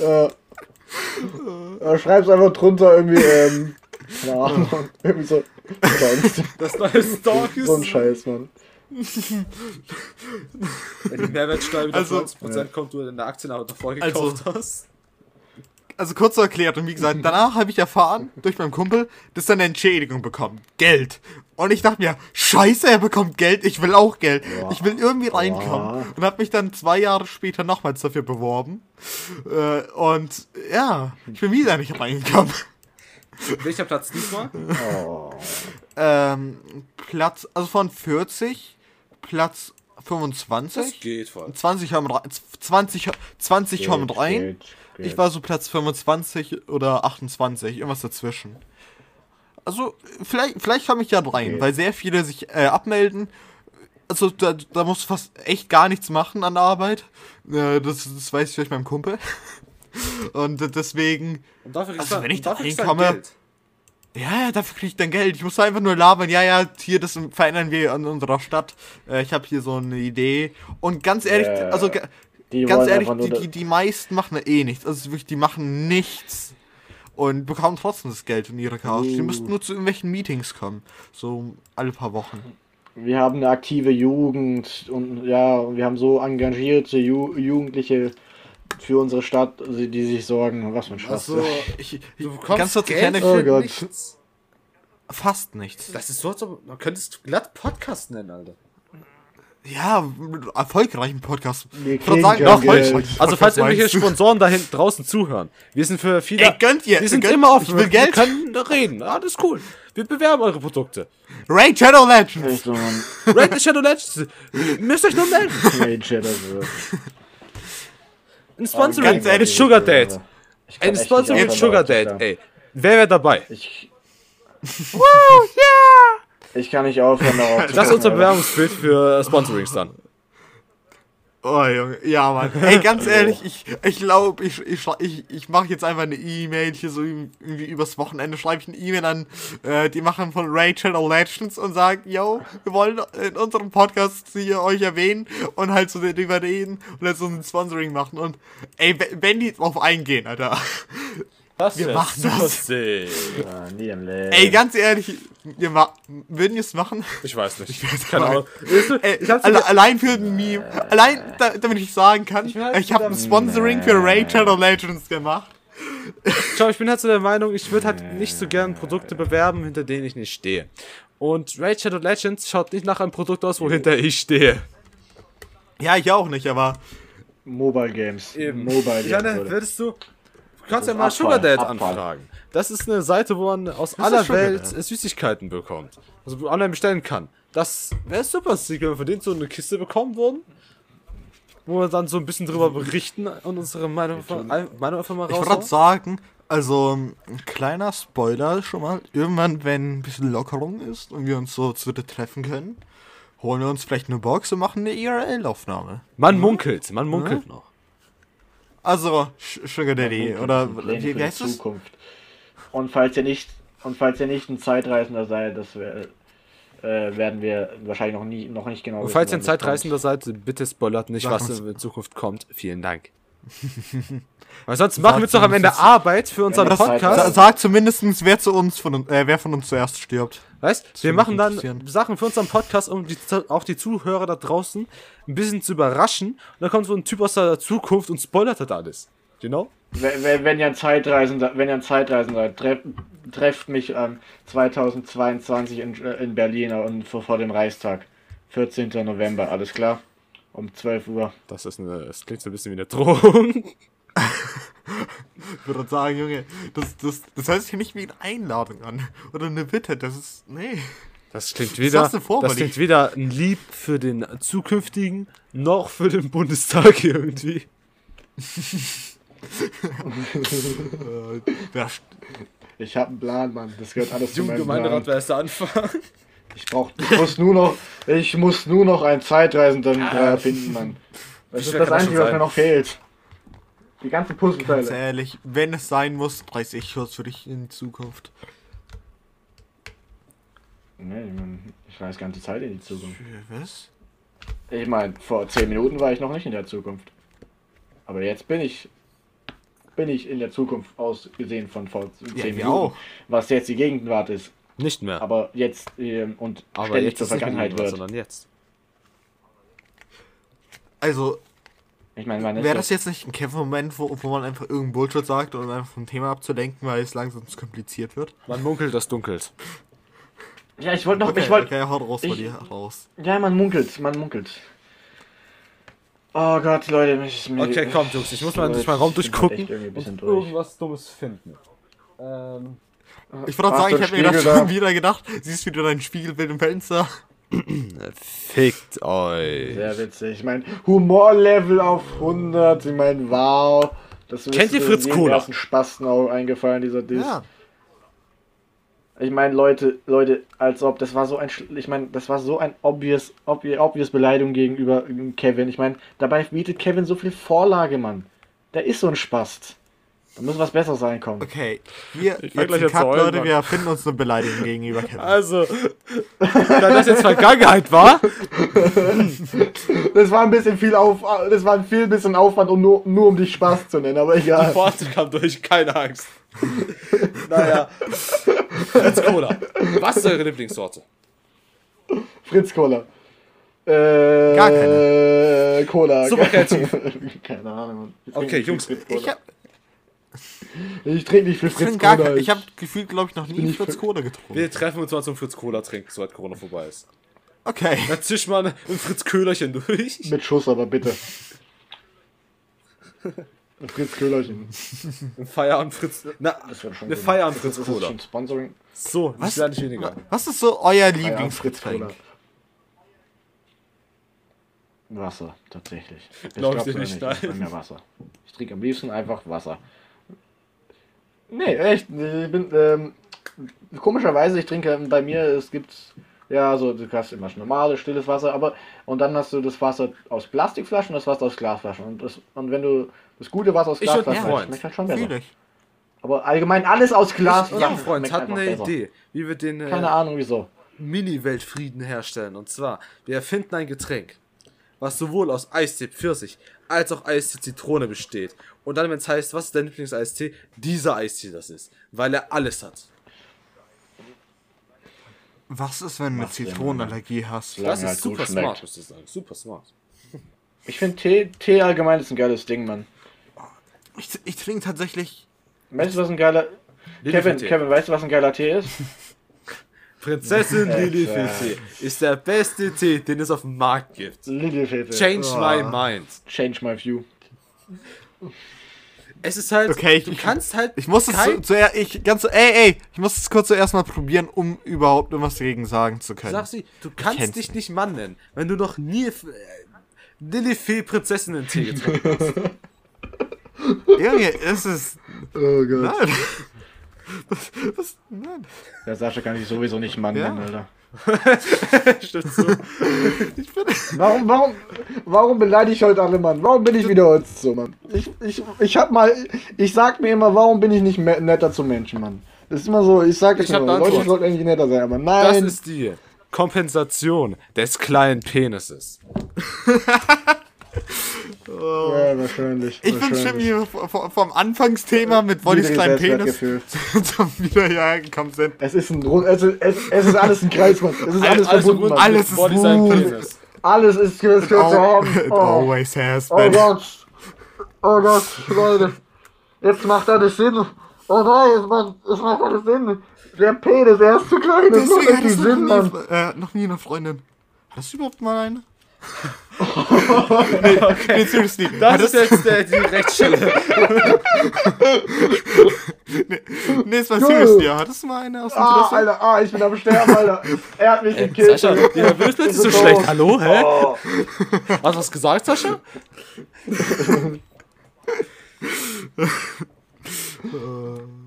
Äh, äh, schreib's einfach drunter irgendwie, ähm, keine Ahnung, irgendwie so. Sonst. Das neue Stock ist So ein Scheiß, Mann. Wenn die Mehrwertsteuer wieder Also- 20% kommt, du in der Aktien aber davor Also- gekauft hast. Also kurz so erklärt und wie gesagt, danach habe ich erfahren, durch meinen Kumpel, dass er eine Entschädigung bekommt. Geld. Und ich dachte mir, scheiße, er bekommt Geld, ich will auch Geld. Ich will irgendwie reinkommen. Und habe mich dann zwei Jahre später nochmals dafür beworben. Äh, und ja, ich bin wieder nicht reingekommen. Welcher Platz diesmal? Oh. Ähm, Platz, also von 40, Platz 25. Das geht voll. 20 haben rein, 20, 20 haben rein. Geht, geht. Ich war so Platz 25 oder 28, irgendwas dazwischen. Also, vielleicht, vielleicht komme ich ja rein, Okay. weil sehr viele sich äh, abmelden. Also, da, da musst du fast echt gar nichts machen an der Arbeit. Äh, das, das weiß ich durch meinem Kumpel. Und deswegen, Und dafür kriegst Also, du- wenn ich da Geld. ja, ja, dafür kriege ich dann Geld. Ich muss einfach nur labern. Ja, ja, hier, das verändern wir in unserer Stadt. Äh, ich habe hier so eine Idee. Und ganz ehrlich, Ja. also Die ganz ehrlich, die, die, die meisten machen eh nichts. Also wirklich, die machen nichts. Und bekommen trotzdem das Geld in ihre Couch. Die Uh. müssten nur zu irgendwelchen Meetings kommen. So alle paar Wochen. Wir haben eine aktive Jugend und ja, wir haben so engagierte Ju Jugendliche für unsere Stadt, die sich sorgen, was für ein Scheiß. Also, Ich, ich, du bekommst ganz kurz Geld kleine Oh für Gott. nichts. fast nichts. Das ist so, als ob man könntest glatt Podcast nennen, Alter. Ja, erfolgreichen Podcast. Wir Ich würd kriegen sagen, noch. Also falls irgendwelche? Sponsoren da hinten draußen zuhören, wir sind für viele. Ey, gönnt ihr, wir sind gönnt- immer offen. ich will Geld. Wir können reden. Alles cool. Wir bewerben eure Produkte. Raid Shadow Legends. Raid Shadow Legends. Müsst euch nur melden. Ja, das ist- Ein Sponsoring. ganz ehrlich, Sugar Date. Ein Sponsoring aufhören, Sugar Date. Ey, wer wäre dabei? Ich. Ich kann nicht aufhören darauf zu Das ist unser. Bewerbungsbild für Sponsorings dann. Oh, Junge. Ja, Mann. Ey, ganz ehrlich, ich ich glaube, ich, ich, schrei- ich, ich mache jetzt einfach eine E-Mail hier so irgendwie übers Wochenende. Schreibe ich eine E-Mail an äh, die machen von Rachel Legends und sagen, yo, wir wollen in unserem Podcast hier euch erwähnen und halt so darüber reden und halt so ein Sponsoring machen. Und ey, we- wenn die drauf eingehen, Alter. Das Wir machen super das. sick. Ja, nie im Leben. Ey, ganz ehrlich, wir ma würden wir es machen? Ich weiß nicht. weiß Keine. Ahnung. Ich allein für ein Meme. Allein, da, damit ich sagen kann, ich, ich habe ein Sponsoring für Raid Shadow Legends gemacht. Schau, ich bin halt so der Meinung, ich würde halt nicht so gern Produkte bewerben, hinter denen ich nicht stehe. Und Raid Shadow Legends schaut nicht nach einem Produkt aus, wohinter ich stehe. Ja, ich auch nicht, aber Mobile Games. Mobile Ich Games. Leute. würdest du. Kannst ja mal Sugar Dad Abfall. anfragen. Das ist eine Seite, wo man aus Was aller Welt? Süßigkeiten bekommt. Also wo online bestellen kann. Das wäre super, wenn wir von denen so eine Kiste bekommen würden. Wo wir dann so ein bisschen drüber berichten und unsere Meinung, von, Meinung einfach mal Ich wollte sagen, also ein kleiner Spoiler schon mal. Irgendwann, wenn ein bisschen Lockerung ist und wir uns so zu treffen können, holen wir uns vielleicht eine Box und machen eine IRL-Aufnahme. Man munkelt, man munkelt noch. Also, Sugar Daddy, oder wie, heißt das? Zukunft. Und falls ihr nicht und falls ihr nicht ein Zeitreisender seid, das wär, äh, werden wir wahrscheinlich noch nie noch nicht genau Und wissen, falls ihr ein Zeitreisender seid, bitte spoilert nicht, Sag was uns- in Zukunft kommt. Vielen Dank. Weil sonst machen wir uns doch am Ende Arbeit für unseren Sa Podcast. sag zumindest, wer zu uns von uns, äh, wer von uns zuerst stirbt. Weißt, wir würde machen dann. Sachen für unseren Podcast, um die, auch die Zuhörer da draußen ein bisschen zu überraschen. Und dann kommt so ein Typ aus der Zukunft und spoilert das alles. Genau? Wenn, wenn, wenn ihr ein Zeitreisender, wenn ihr ein Zeitreisender seid, treff, trefft mich am 2022 in, äh, in Berlin und vor, vor dem Reichstag. 14. November, alles klar? Um 12 Uhr. Das ist eine, das klingt so ein bisschen wie eine Drohung. Ich würde sagen, Junge, das, das, das hört sich nicht wie eine Einladung an. Oder eine Bitte, das ist. Nee. Das klingt weder, du vor, das klingt weder ein Lieb für den zukünftigen, noch für den Bundestag irgendwie. Ich hab einen Plan, Mann. Das gehört alles zu meinem Jugendgemeinderat, Plan. wer ist der Anfang? Ich brauch, ich muss nur noch, ich muss nur noch einen Zeitreisenden äh, finden, Mann. Das ist das Einzige, was mir noch fehlt. Die ganzen Ganz Puzzleteile. ehrlich, wenn es sein muss, reiß ich Schutz für dich in die Zukunft. Nee, ich, mein, ich weiß ganze Zeit in die Zukunft. Für was? Ich meine, vor 10 Minuten war ich noch nicht in der Zukunft. Aber jetzt bin ich bin ich in der Zukunft ausgesehen von vor 10 Ja, Minuten. auch. Was jetzt die Gegenwart ist. Nicht mehr. Aber jetzt ähm, und Aber ständig jetzt zur Vergangenheit wird. sondern jetzt. Also, Ich meine, wäre das jetzt nicht ein Kämpfmoment, wo, wo man einfach irgendein Bullshit sagt, um einfach vom Thema abzulenken, weil es langsam zu kompliziert wird? Man munkelt, das dunkelt. Ja, ich wollte noch, Okay, ich wollte, okay, haut raus bei ich- dir, raus. ja, man munkelt, man munkelt. Oh Gott, Leute, ich, mir, Okay, kommt, Jungs, ich muss mal durch meinen Raum durchgucken und irgendwas Dummes finden. Ähm, Ich Hast sagen, du ich habe einen mir das schon wieder gedacht, siehst wieder dein Spiegelbild im Fenster. fickt euch. Sehr witzig. Ich meine, Humorlevel auf 100. Ich meine, wow. Das ist Kennt ihr mir Fritz Kohler? ersten Spasten auch eingefallen, dieser Diss. Ja. Ich meine, Leute, Leute, als ob, das war so ein, ich meine, das war so ein obvious, obvious, obvious Beleidigung gegenüber Kevin. Ich meine, dabei bietet Kevin so viel Vorlage, Mann. Der ist so ein Spast. Da muss was Besseres reinkommen. Okay, wir Ich jetzt jetzt Cut, Leute, Mann. wir finden uns eine Beleidigung gegenüber Kevin. Also, da das jetzt Vergangenheit war, Das war ein bisschen viel auf, das war ein viel bisschen Aufwand, um nur, nur um dich Spaß zu nennen, aber die egal. Pforte kam durch, keine Angst. naja. Fritz Cola. Was ist eure Lieblingssorte? Fritz Cola. Äh, Gar keine. Cola. Super kreativ. keine Ahnung. Mann. Okay, Jungs, viel Fritz Cola. Ich hab, Ich trinke nicht viel Fritz Cola. ich hab gefühlt, glaube ich, noch nie nicht Fritz Cola getrunken. Wir treffen uns mal zum Fritz Cola trinken, sobald Corona vorbei ist. Okay. Da zisch mal ein Fritz Köhlerchen durch. Mit Schuss, aber bitte. Ein Fritz Köhlerchen. Ein Feierabend Fritz. Na, Das wird schon eine. Feierabend Das Fritz ist Cola. schon Sponsoring. So, was werde ich weniger. Was ist so euer. Lieblingsgetränk? Wasser, tatsächlich. Ich Glaub ich glaub's dir nicht, nein. Ich trinke am liebsten einfach Wasser. Nee, echt. Ich bin, ähm, komischerweise, ich trinke bei mir, es gibt, ja, so, du hast immer normales, stilles Wasser, aber, und dann hast du das Wasser aus Plastikflaschen und das Wasser aus Glasflaschen. Und, das, und wenn du das gute Wasser aus Ich Glasflaschen hast, schmeckt halt schon besser. Ich. Aber allgemein alles aus Glas. Ja, Freund, hatten eine Idee, wie wir den Keine äh, Ahnung wieso. Mini-Weltfrieden herstellen. Und zwar, wir erfinden ein Getränk, was sowohl aus Eistee Pfirsich als auch Eistee Zitrone besteht. Und dann, wenn es heißt, was ist dein Lieblingseistee? Dieser Eistee das ist. Weil er alles hat. Was ist, wenn du eine Zitronenallergie hast? Das ist super smart, muss ich sagen. Super smart. Ich finde Tee, Tee allgemein ist ein geiles Ding, Mann. Ich, ich trinke tatsächlich. Weißt du, was ein geiler. Kevin. Kevin, weißt du, was ein geiler Tee ist? Prinzessin Äh, Lilifet ist der beste Tee, den es auf dem Markt gibt. Lilifete. Change Oh. my mind. Change my view. Es ist halt, Okay, ich- du kannst halt. Ich muss es zu, zuerst, ich ganz, so- ey, ey, ich muss es kurz zuerst mal probieren, um überhaupt irgendwas dagegen sagen zu können. Sag sie, du kannst dich nicht Mann nennen, wenn du noch nie äh, Lilifee Prinzessinnen-Tee getrunken hast. Junge, es ist, Oh Gott. nein. Was, was, nein. Der Sascha kann sich sowieso nicht Mann Ja. nennen, Alter. Stimmt so. Warum, warum, warum beleidige ich heute alle Mann? Warum bin ich wieder heute so, Mann? Ich, ich, ich hab mal, ich sag mir immer, warum bin ich nicht netter zu Menschen, Mann? Das ist immer so, ich sag Ich immer, Leute, ich wollte eigentlich netter sein, aber Das nein. ist die Kompensation des kleinen Penises. wahrscheinlich. ich bin schon hier vom, Anfangsthema mit Wollys kleinen Penis zum wieder hierher gekommen sind. Es ist ein es ist, es, ist alles ein Kreis, Mann. Es ist alles, Alles verbunden, rund, Mann. alles ist gut. Penis. Alles ist gehört zu haben. It Oh, always has oh been. Gott. Oh Gott, Leute. Jetzt macht alles Sinn. Oh nein, es macht, es macht alles Sinn. Der Penis, er ist zu klein. Das macht du Sinn, noch Mann. nie, äh, noch nie eine Freundin. Hattest du überhaupt mal eine? Okay. Nee, seriously. Das hattest, ist jetzt der, die Rechtsstelle. nee, es war seriously. Hattest du mal eine aus Ah, Interesse? Alter, ah, ich bin am Sterben, Alter. Er hat mich gekillt. Sascha, plötzlich so Ist so schlecht. Hallo, hä? Oh. Hast du was gesagt, Sascha?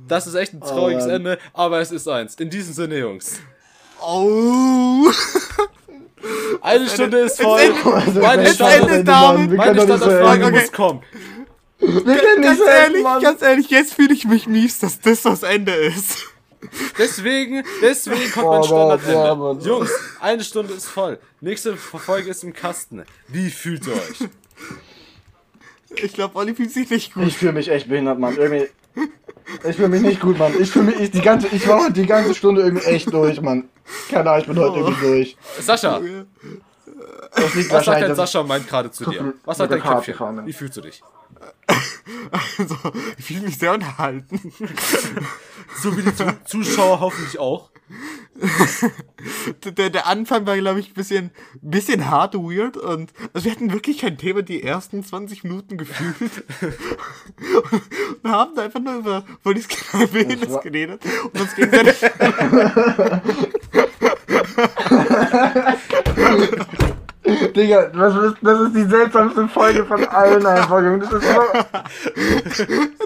Das ist echt ein trauriges Mann. Ende, aber es ist eins. In diesem Sinne, Jungs. Oh. Eine Stunde ist voll. Meine endet damit. Wir meine nicht so Standardfrage enden. muss kommen. Wir können Ganz ehrlich, Mann. ganz ehrlich, jetzt fühle ich mich mies, dass das das Ende ist. Deswegen, deswegen kommt mein Oh Standardende. Jungs, eine Stunde ist voll. Nächste Folge ist im Kasten. Wie fühlt ihr euch? Ich glaube, Olli fühlt sich nicht gut. Ich fühle mich echt behindert, Mann. Irgendwie. Ich fühle mich nicht gut, Mann. Ich fühle mich ich, die ganze. Ich war die ganze Stunde irgendwie echt durch, Mann. Keine Ahnung, ich bin heute irgendwie durch. Sascha, was sagt dass- Sascha meint gerade zu dir? Was sagt dein Köpfchen? fahren. Wie fühlst du dich? Also, ich fühle mich sehr unterhalten. So wie die Zu Zuschauer hoffentlich auch. Der, der Anfang war, glaube ich, ein bisschen, bisschen hart weird und also wir hatten wirklich kein Thema die ersten 20 Minuten gefühlt. und haben da einfach nur über Penis war- geredet und uns gegenseitig. Digga, das ist, das ist die seltsamste Folge von allen einfach, Junge. Das ist so.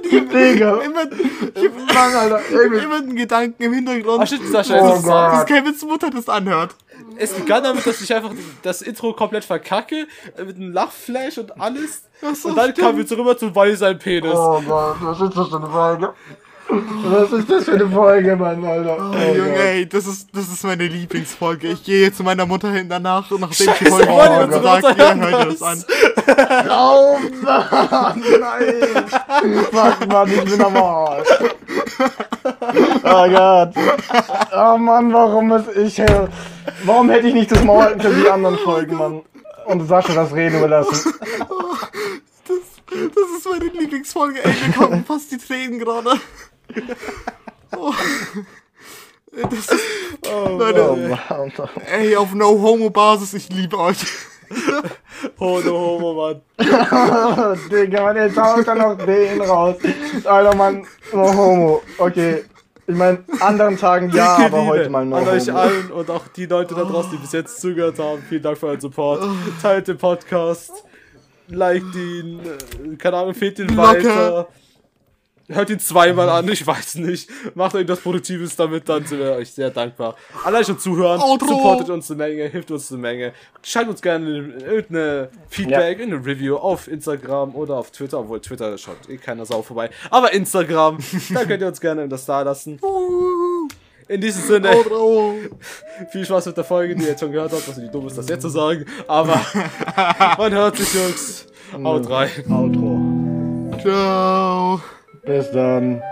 Digga. immer, Mann, Alter. Immer einen Gedanken im Hintergrund. Ach, stimmt, Sascha, Oh es, ist, Gott. dass Kevins Mutter das anhört. es begann damit, dass ich einfach das Intro komplett verkacke, äh, mit einem Lachflash und alles. und dann stimmt. kam jetzt rüber zu Wally sein Penis. Oh Gott, was ist das für eine Folge? Was ist das für eine Folge, Mann, Alter? Oh, Junge, Gott. ey, das ist, das ist meine Lieblingsfolge. Ich gehe zu meiner Mutter hin danach und nachdem ich die Folge Olli, oh, unsere sagt, ja, hört ihr das an. Oh Mann, nein! Fuck, Mann, ich bin am Arsch. Oh Gott. Oh Mann, warum ist ich. äh, Warum hätte ich nicht das Maul wie die anderen Folgen, Mann? Und Sascha das Reden überlassen. Das, das ist meine Lieblingsfolge, ey, mir kommen fast die Tränen gerade. Oh. Das ist, Leute, Oh Mann. ey, auf No-Homo-Basis, ich liebe euch. Homo, Homo, Mann. Digga, Mann, jetzt haut er noch den raus. Alter, Mann, no homo. Okay. Ich meine, anderen Tagen ja, Dicke aber Liebe heute mal no An euch allen und auch die Leute da draußen, die bis jetzt zugehört haben. Vielen Dank für euren Support. Teilt den Podcast. Liked ihn. äh, Keine Ahnung, fehlt ihn Glocke. weiter. Hört ihn zweimal an, ich weiß nicht. Macht irgendwas Produktives damit, dann sind wir euch sehr dankbar. Allein schon zuhören, Outro. supportet uns eine Menge, hilft uns eine Menge. Schreibt uns gerne irgendeine Feedback, irgendeine Review auf Instagram oder auf Twitter, obwohl Twitter schaut eh keiner Sau vorbei. Aber Instagram, da könnt ihr uns gerne das da lassen. In diesem Sinne, Outro. viel Spaß mit der Folge, die ihr jetzt schon gehört habt, was nicht dumm ist, das jetzt zu sagen. Aber man hört sich, Jungs. Haut rein. Outro. Ciao. Bis dann.